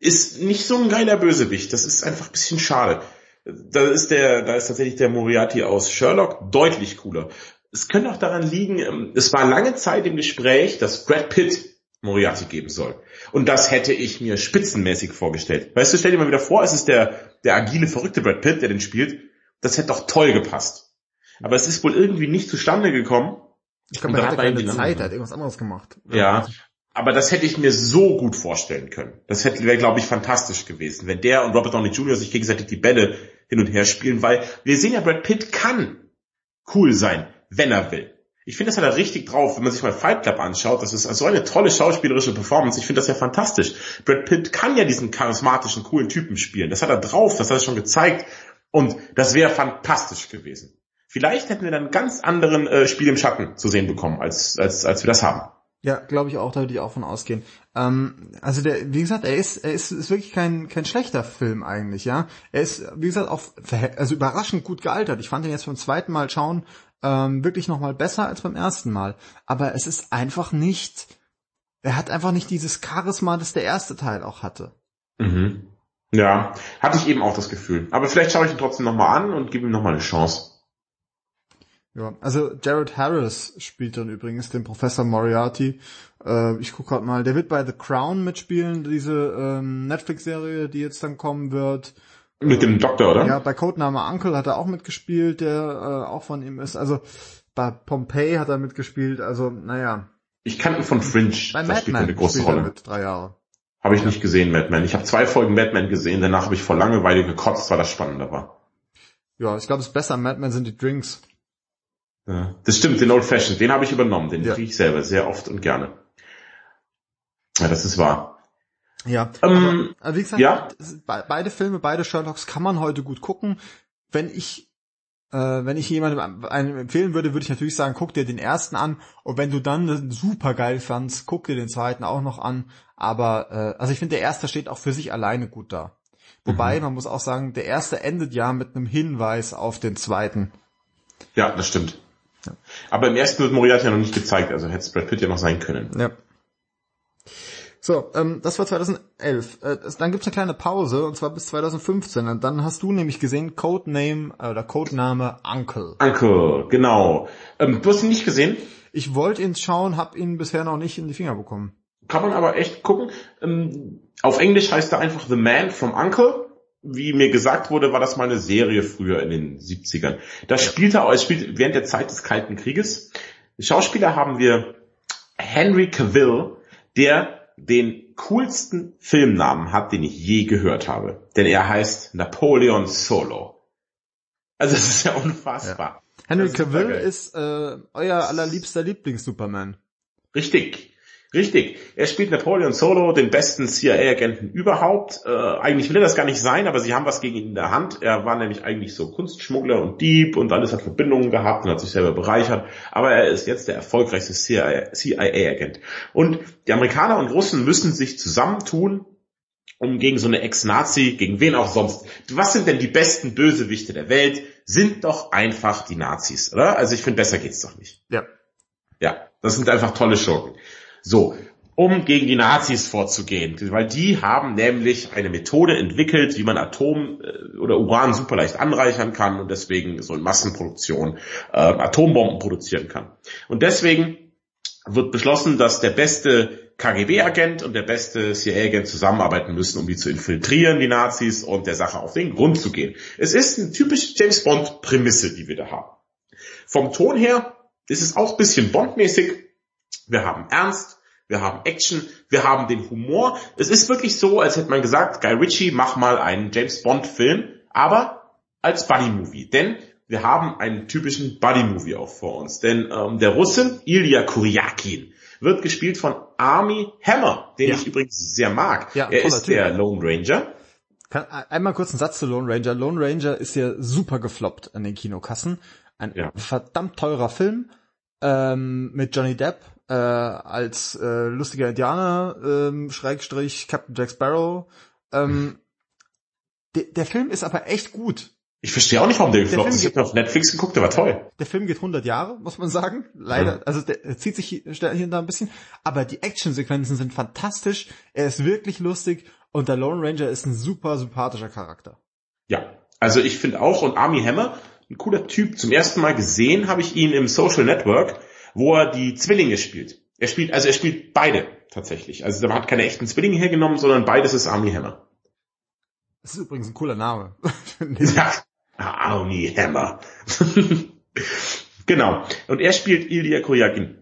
ist nicht so ein geiler Bösewicht. Das ist einfach ein bisschen schade. Da ist der, da ist tatsächlich der Moriarty aus Sherlock deutlich cooler. Es könnte auch daran liegen, ähm, es war lange Zeit im Gespräch, dass Brad Pitt Moriarty geben soll. Und das hätte ich mir spitzenmäßig vorgestellt. Weißt du, stell dir mal wieder vor, es ist der, der agile, verrückte Brad Pitt, der den spielt. Das hätte doch toll gepasst. Aber es ist wohl irgendwie nicht zustande gekommen. Ich glaube, er hatte keine Zeit, er hat irgendwas anderes gemacht. Ja, aber das hätte ich mir so gut vorstellen können. Das hätte wäre, glaube ich, fantastisch gewesen, wenn der und Robert Downey Jr. sich gegenseitig die Bälle hin und her spielen, weil wir sehen ja, Brad Pitt kann cool sein, wenn er will. Ich finde, das hat er richtig drauf, wenn man sich mal Fight Club anschaut. Das ist so eine tolle schauspielerische Performance. Ich finde das ja fantastisch. Brad Pitt kann ja diesen charismatischen, coolen Typen spielen. Das hat er drauf, das hat er schon gezeigt. Und das wäre fantastisch gewesen. Vielleicht hätten wir dann einen ganz anderen äh, Spiel im Schatten zu sehen bekommen, als, als, als wir das haben. Ja, glaube ich auch, da würde ich auch von ausgehen. Ähm, also der, wie gesagt, er ist, er ist, ist wirklich kein, kein schlechter Film eigentlich, ja. Er ist, wie gesagt, auch also überraschend gut gealtert. Ich fand ihn jetzt beim zweiten Mal schauen ähm, wirklich nochmal besser als beim ersten Mal. Aber es ist einfach nicht, er hat einfach nicht dieses Charisma, das der erste Teil auch hatte. Mhm. Ja, hatte ich eben auch das Gefühl. Aber vielleicht schaue ich ihn trotzdem nochmal an und gebe ihm nochmal eine Chance. Ja, also Jared Harris spielt dann übrigens den Professor Moriarty. Äh, ich gucke gerade mal, der wird bei The Crown mitspielen, diese ähm, Netflix-Serie, die jetzt dann kommen wird. Mit dem Doktor, oder? Ja, bei Codename Uncle hat er auch mitgespielt, der äh, auch von ihm ist. Also bei Pompeii hat er mitgespielt. Also naja. Ich kannte von Fringe. Bei Madman eine große Rolle. mit drei Jahre. Habe ich nicht gesehen, Madman. Ich habe zwei Folgen Madman gesehen. Danach habe ich vor Langeweile gekotzt, weil das spannender war. Ja, ich glaube, es ist besser. Madman sind die Drinks. Ja, das stimmt, den Old Fashioned, den habe ich übernommen. Den ja. kriege ich selber sehr oft und gerne. Ja, das ist wahr. Ja, ähm, aber, wie gesagt, ja? beide Filme, beide Sherlocks kann man heute gut gucken. Wenn ich äh, wenn ich jemandem einen empfehlen würde, würde ich natürlich sagen, guck dir den ersten an und wenn du dann super geil fandst, guck dir den zweiten auch noch an. Aber äh, also ich finde, der erste steht auch für sich alleine gut da. Wobei, mhm. man muss auch sagen, der erste endet ja mit einem Hinweis auf den zweiten. Ja, das stimmt. Ja. Aber im ersten wird Moriarty ja noch nicht gezeigt, also hätte es Brad Pitt ja noch sein können. Ja. So, ähm, das war 2011. Äh, dann gibt's eine kleine Pause, und zwar bis 2015. Und dann hast du nämlich gesehen Codename äh, oder Codename Uncle. Uncle, genau. Ähm, du hast ihn nicht gesehen? Ich wollte ihn schauen, hab ihn bisher noch nicht in die Finger bekommen. Kann man aber echt gucken. Ähm, auf Englisch heißt er einfach The Man from Uncle. Wie mir gesagt wurde, war das mal eine Serie früher in den 70ern. Da spielte er, es spielt während der Zeit des Kalten Krieges. Schauspieler haben wir Henry Cavill, der den coolsten Filmnamen hat, den ich je gehört habe. Denn er heißt Napoleon Solo. Also das ist ja unfassbar. Ja. Henry Cavill ist, äh, euer allerliebster Lieblings-Superman. Richtig. Richtig. Er spielt Napoleon Solo, den besten CIA-Agenten überhaupt. Äh, eigentlich will er das gar nicht sein, aber sie haben was gegen ihn in der Hand. Er war nämlich eigentlich so Kunstschmuggler und Dieb und alles hat Verbindungen gehabt und hat sich selber bereichert. Aber er ist jetzt der erfolgreichste CIA-Agent. Und die Amerikaner und Russen müssen sich zusammentun, um gegen so eine Ex-Nazi, gegen wen auch sonst. Was sind denn die besten Bösewichte der Welt? Sind doch einfach die Nazis, oder? Also ich finde, besser geht's doch nicht. Ja. Ja, das sind einfach tolle Schurken. So, um gegen die Nazis vorzugehen, weil die haben nämlich eine Methode entwickelt, wie man Atom äh, oder Uran super leicht anreichern kann und deswegen so in Massenproduktion äh, Atombomben produzieren kann. Und deswegen wird beschlossen, dass der beste KGB-Agent und der beste CIA-Agent zusammenarbeiten müssen, um die zu infiltrieren, die Nazis, und der Sache auf den Grund zu gehen. Es ist eine typische James Bond-Prämisse, die wir da haben. Vom Ton her ist es auch ein bisschen Bond-mäßig. Wir haben Ernst, wir haben Action, wir haben den Humor. Es ist wirklich so, als hätte man gesagt, Guy Ritchie, mach mal einen James Bond Film, aber als Buddy Movie. Denn wir haben einen typischen Buddy Movie auch vor uns. Denn ähm, der Russe, Ilya Kuryakin, wird gespielt von Army Hammer, den ja. ich übrigens sehr mag. Ja, er ist der Lone Ranger. Kann, einmal kurz einen Satz zu Lone Ranger. Lone Ranger ist ja super gefloppt an den Kinokassen. Ein ja. verdammt teurer Film ähm, mit Johnny Depp äh, als äh, lustiger Indianer, ähm, Schrägstrich Captain Jack Sparrow. Ähm, de der Film ist aber echt gut. Ich verstehe auch nicht, warum der gefloppt ist. Ich habe auf Netflix geguckt, der war toll. Der Film geht 100 Jahre, muss man sagen. Leider, mhm. also der, der zieht sich hier, hier und da ein bisschen. Aber die Actionsequenzen sind fantastisch. Er ist wirklich lustig und der Lone Ranger ist ein super sympathischer Charakter. Ja, also ich finde auch und Army Hammer, ein cooler Typ. Zum ersten Mal gesehen habe ich ihn im Social Network wo er die Zwillinge spielt. Er spielt, also er spielt beide tatsächlich. Also man hat keine echten Zwillinge hergenommen, sondern beides ist Army Hammer. Das ist übrigens ein cooler Name. ja, Army Hammer. genau. Und er spielt Ilya Kuryakin.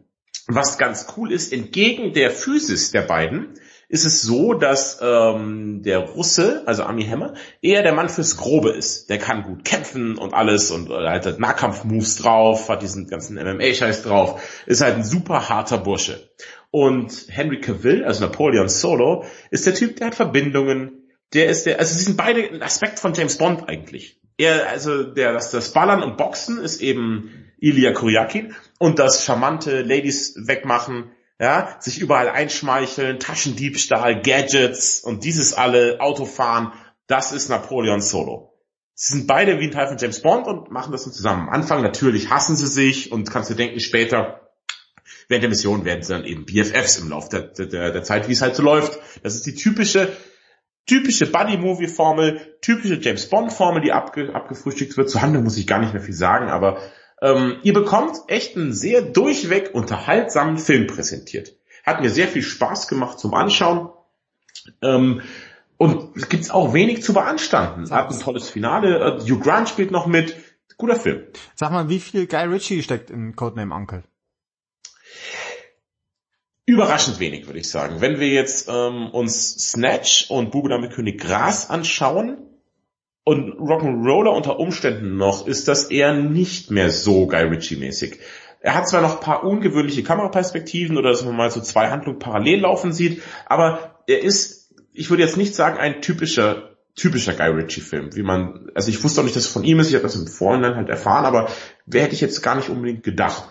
Was ganz cool ist, entgegen der Physis der beiden, ist es so, dass ähm, der Russe, also Ami Hammer, eher der Mann fürs Grobe ist. Der kann gut kämpfen und alles und äh, hat Nahkampf-Moves drauf, hat diesen ganzen MMA-Scheiß drauf, ist halt ein super harter Bursche. Und Henry Cavill, also Napoleon Solo, ist der Typ, der hat Verbindungen, der ist der, also sie sind beide ein Aspekt von James Bond eigentlich. Er, also der, das, das Ballern und Boxen ist eben Ilya Kuryakin und das charmante Ladies wegmachen ja, sich überall einschmeicheln, Taschendiebstahl, Gadgets und dieses alle, Autofahren, das ist Napoleon Solo. Sie sind beide wie ein Teil von James Bond und machen das zusammen. Am Anfang natürlich hassen sie sich und kannst du denken, später während der Mission werden sie dann eben BFFs im Laufe der, der, der Zeit, wie es halt so läuft. Das ist die typische, typische Buddy-Movie-Formel, typische James Bond-Formel, die abge, abgefrühstückt wird. Zur Handlung muss ich gar nicht mehr viel sagen, aber ähm, ihr bekommt echt einen sehr durchweg unterhaltsamen Film präsentiert. Hat mir sehr viel Spaß gemacht zum Anschauen. Ähm, und es gibt auch wenig zu beanstanden. Hat ein tolles Finale. Äh, Hugh Grant spielt noch mit. Guter Film. Sag mal, wie viel Guy Ritchie steckt in Codename Uncle? Überraschend wenig, würde ich sagen. Wenn wir jetzt ähm, uns Snatch und Bube damit König Gras anschauen, und Rock'n'Roller unter Umständen noch ist das eher nicht mehr so Guy Ritchie-mäßig. Er hat zwar noch ein paar ungewöhnliche Kameraperspektiven oder dass man mal so zwei Handlungen parallel laufen sieht, aber er ist, ich würde jetzt nicht sagen, ein typischer typischer Guy Ritchie-Film, wie man, also ich wusste auch nicht, dass es von ihm ist, ich habe das im Vorhinein halt erfahren, aber wer hätte ich jetzt gar nicht unbedingt gedacht.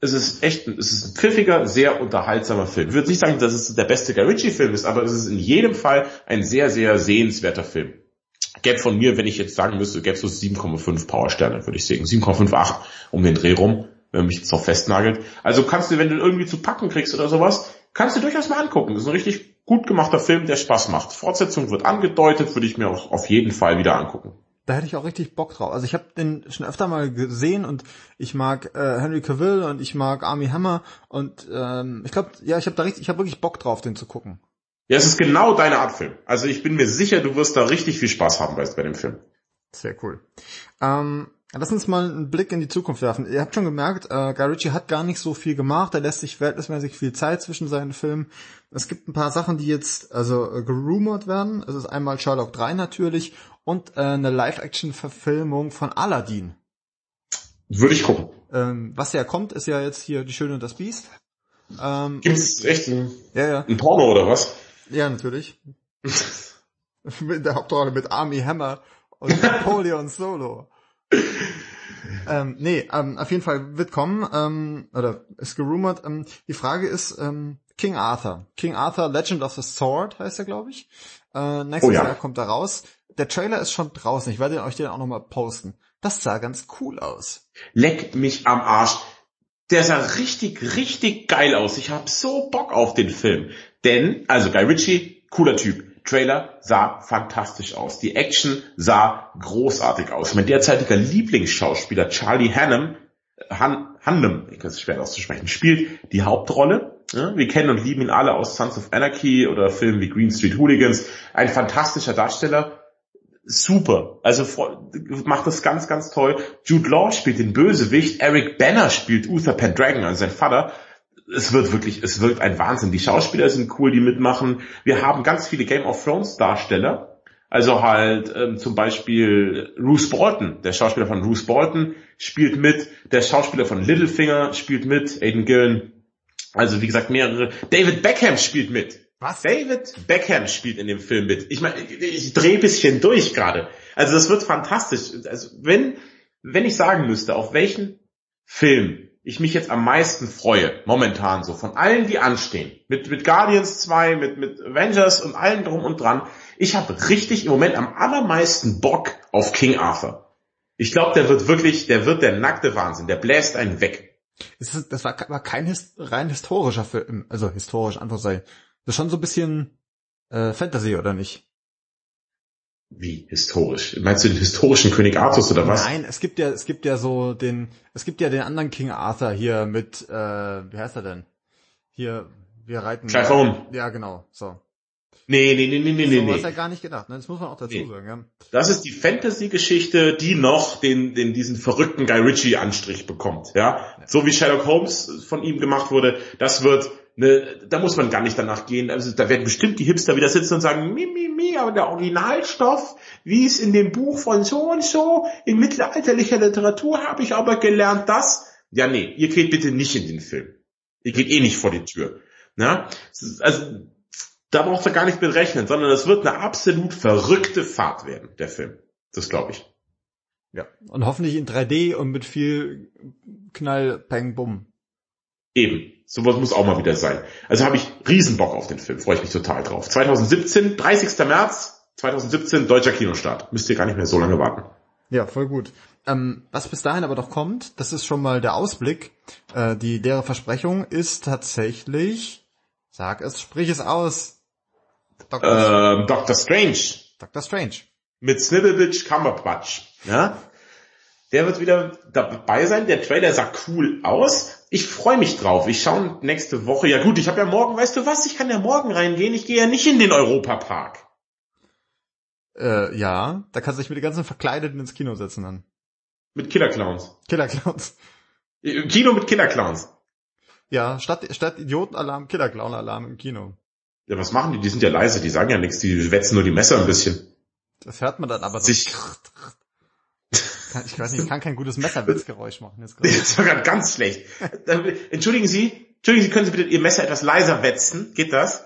Es ist echt, es ist ein pfiffiger, sehr unterhaltsamer Film. Ich würde nicht sagen, dass es der beste Guy Ritchie-Film ist, aber es ist in jedem Fall ein sehr, sehr sehenswerter Film. Gäbe von mir, wenn ich jetzt sagen müsste, gäbe so 7,5 Powersterne, würde ich sagen. 7,58 um den Dreh rum, wenn mich jetzt noch festnagelt. Also kannst du, wenn du irgendwie zu packen kriegst oder sowas, kannst du durchaus mal angucken. Das ist ein richtig gut gemachter Film, der Spaß macht. Fortsetzung wird angedeutet, würde ich mir auch auf jeden Fall wieder angucken. Da hätte ich auch richtig Bock drauf. Also ich habe den schon öfter mal gesehen und ich mag äh, Henry Cavill und ich mag Army Hammer und ähm, ich glaube, ja, ich habe da richtig, ich habe wirklich Bock drauf, den zu gucken. Ja, es ist genau deine Art Film. Also ich bin mir sicher, du wirst da richtig viel Spaß haben bei, bei dem Film. Sehr cool. Ähm, lass uns mal einen Blick in die Zukunft werfen. Ihr habt schon gemerkt, äh, Guy Ritchie hat gar nicht so viel gemacht. Er lässt sich verhältnismäßig viel Zeit zwischen seinen Filmen. Es gibt ein paar Sachen, die jetzt also äh, gerumort werden. Es ist einmal Sherlock 3 natürlich und äh, eine Live-Action-Verfilmung von Aladdin. Würde ich gucken. Ähm, was ja kommt, ist ja jetzt hier Die Schöne und das Biest. Ähm, Gibt es echt ein, ja, ja. ein Porno oder was? Ja, natürlich. mit der Hauptrolle mit Army Hammer und Napoleon Solo. ähm, nee, ähm, auf jeden Fall wird kommen, ähm, oder ist gerumort. Ähm, die Frage ist, ähm, King Arthur. King Arthur, Legend of the Sword heißt er, glaube ich. Äh, nächstes oh ja. Jahr kommt er raus. Der Trailer ist schon draußen. Ich werde euch den auch nochmal posten. Das sah ganz cool aus. Leck mich am Arsch. Der sah richtig, richtig geil aus. Ich habe so Bock auf den Film. Denn, also Guy Ritchie, cooler Typ. Trailer sah fantastisch aus. Die Action sah großartig aus. Mein derzeitiger Lieblingsschauspieler Charlie Hannum, Han, Hannum, ich kann es schwer auszusprechen, spielt die Hauptrolle. Wir kennen und lieben ihn alle aus Sons of Anarchy oder Filmen wie Green Street Hooligans. Ein fantastischer Darsteller. Super. Also macht das ganz, ganz toll. Jude Law spielt den Bösewicht. Eric Banner spielt Uther Pendragon, also sein Vater es wird wirklich, es wirkt ein Wahnsinn. Die Schauspieler sind cool, die mitmachen. Wir haben ganz viele Game of Thrones Darsteller. Also halt ähm, zum Beispiel Bruce Bolton, der Schauspieler von Bruce Bolton spielt mit, der Schauspieler von Littlefinger spielt mit, Aiden Gillen. Also wie gesagt mehrere. David Beckham spielt mit. Was? David Beckham spielt in dem Film mit. Ich meine, ich, ich drehe bisschen durch gerade. Also das wird fantastisch. Also wenn, wenn ich sagen müsste, auf welchen Film ich mich jetzt am meisten freue, momentan so, von allen, die anstehen, mit, mit Guardians 2, mit, mit Avengers und allen drum und dran, ich habe richtig im Moment am allermeisten Bock auf King Arthur. Ich glaube, der wird wirklich, der wird der nackte Wahnsinn, der bläst einen weg. Das war, war kein his, rein historischer Film, also historisch, einfach sei. Das ist schon so ein bisschen äh, Fantasy, oder nicht? Wie historisch? Meinst du den historischen König Arthurs oder was? Nein, es gibt ja, es gibt ja so den, es gibt ja den anderen King Arthur hier mit, äh, wie heißt er denn? Hier, wir reiten. Clive Owen. Ja, genau, so. Nee, nee, nee, nee, nee, so, nee. Das ja gar nicht gedacht, ne? Das muss man auch dazu nee. sagen, ja. Das ist die Fantasy-Geschichte, die noch den, den, diesen verrückten Guy Ritchie-Anstrich bekommt, ja? ja. So wie Sherlock Holmes von ihm gemacht wurde, das wird Ne, da muss man gar nicht danach gehen. Also da werden bestimmt die Hipster wieder sitzen und sagen, mi, mi, mi, aber der Originalstoff, wie es in dem Buch von so und so, in mittelalterlicher Literatur habe ich aber gelernt, dass. Ja, nee, ihr geht bitte nicht in den Film. Ihr geht eh nicht vor die Tür. Na? Also, da braucht ihr gar nicht mit rechnen, sondern es wird eine absolut verrückte Fahrt werden, der Film. Das glaube ich. Ja. Und hoffentlich in 3D und mit viel Knall, Peng, Bumm. Eben. Sowas muss auch mal wieder sein. Also habe ich riesen Bock auf den Film, freue ich mich total drauf. 2017, 30. März 2017, deutscher Kinostart. Müsst ihr gar nicht mehr so lange warten. Ja, voll gut. Ähm, was bis dahin aber doch kommt, das ist schon mal der Ausblick. Äh, die leere Versprechung ist tatsächlich, sag es, sprich es aus. Dr. Ähm, Doctor Strange. Dr. Strange. Mit Snibblebitch Cumberbatch. Ja? Der wird wieder dabei sein. Der Trailer sah cool aus. Ich freue mich drauf. Ich schaue nächste Woche. Ja gut, ich habe ja morgen, weißt du was, ich kann ja morgen reingehen. Ich gehe ja nicht in den Europapark. Äh, ja, da kannst du dich mit den ganzen Verkleideten ins Kino setzen dann. Mit Killerclowns. Killerclowns. Im Kino mit Killerclowns. Ja, statt, statt Idiotenalarm, Killerclown-Alarm im Kino. Ja, was machen die? Die sind ja leise, die sagen ja nichts, die wetzen nur die Messer ein bisschen. Das hört man dann aber so. Sich, ich weiß nicht, ich kann kein gutes Messerwitzgeräusch machen. Jetzt das war gerade ganz schlecht. Entschuldigen Sie, entschuldigen Sie, können Sie bitte Ihr Messer etwas leiser wetzen? Geht das?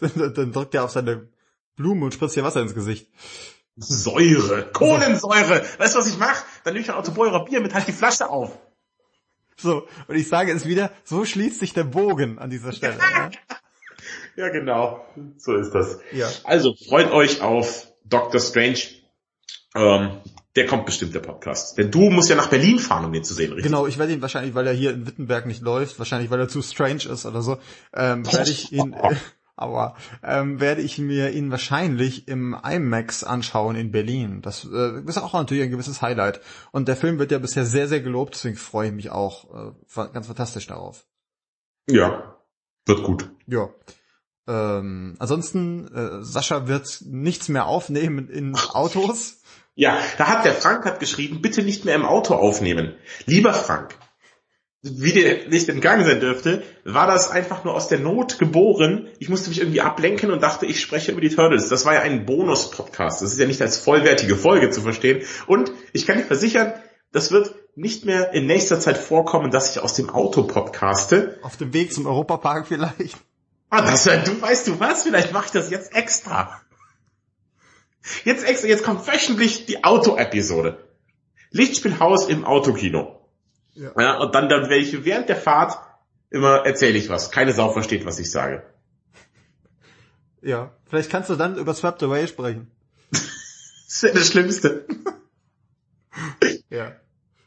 Dann, dann drückt er auf seine Blume und spritzt ihr Wasser ins Gesicht. Säure, Kohlensäure. Weißt du, was ich mache? Dann nehme ich ein Autobeurer Bier mit, halt die Flasche auf. So, und ich sage es wieder, so schließt sich der Bogen an dieser Stelle. Ja? Ja, genau. So ist das. Ja. Also freut euch auf Doctor Strange. Ähm, der kommt bestimmt, der Podcast. Denn du musst ja nach Berlin fahren, um den zu sehen, richtig? Genau, ich werde ihn wahrscheinlich, weil er hier in Wittenberg nicht läuft, wahrscheinlich weil er zu strange ist oder so, ähm, werde ich ihn, äh, aber ähm, werde ich mir ihn wahrscheinlich im IMAX anschauen in Berlin. Das äh, ist auch natürlich ein gewisses Highlight. Und der Film wird ja bisher sehr, sehr gelobt, deswegen freue ich mich auch äh, ganz fantastisch darauf. Ja, wird gut. Ja. Ähm, ansonsten, äh, Sascha wird nichts mehr aufnehmen in Autos. Ja, da hat der Frank hat geschrieben, bitte nicht mehr im Auto aufnehmen. Lieber Frank, wie dir nicht entgangen sein dürfte, war das einfach nur aus der Not geboren. Ich musste mich irgendwie ablenken und dachte, ich spreche über die Turtles. Das war ja ein Bonus-Podcast. Das ist ja nicht als vollwertige Folge zu verstehen. Und ich kann dir versichern, das wird nicht mehr in nächster Zeit vorkommen, dass ich aus dem Auto podcaste. Auf dem Weg zum Europapark vielleicht. Ah, das, du weißt du was? Vielleicht mache ich das jetzt extra. Jetzt extra, jetzt kommt wöchentlich die Auto-Episode. Lichtspielhaus im Autokino. Ja. ja. und dann, dann werde ich während der Fahrt immer erzähle ich was. Keine Sau versteht, was ich sage. Ja, vielleicht kannst du dann über Swept Away sprechen. das ist ja das Schlimmste. ja.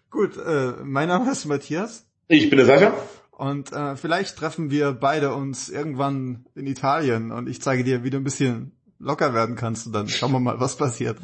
Gut, äh, mein Name ist Matthias. Ich bin der Sascha. Und äh, vielleicht treffen wir beide uns irgendwann in Italien und ich zeige dir, wie du ein bisschen locker werden kannst und dann schauen wir mal, was passiert.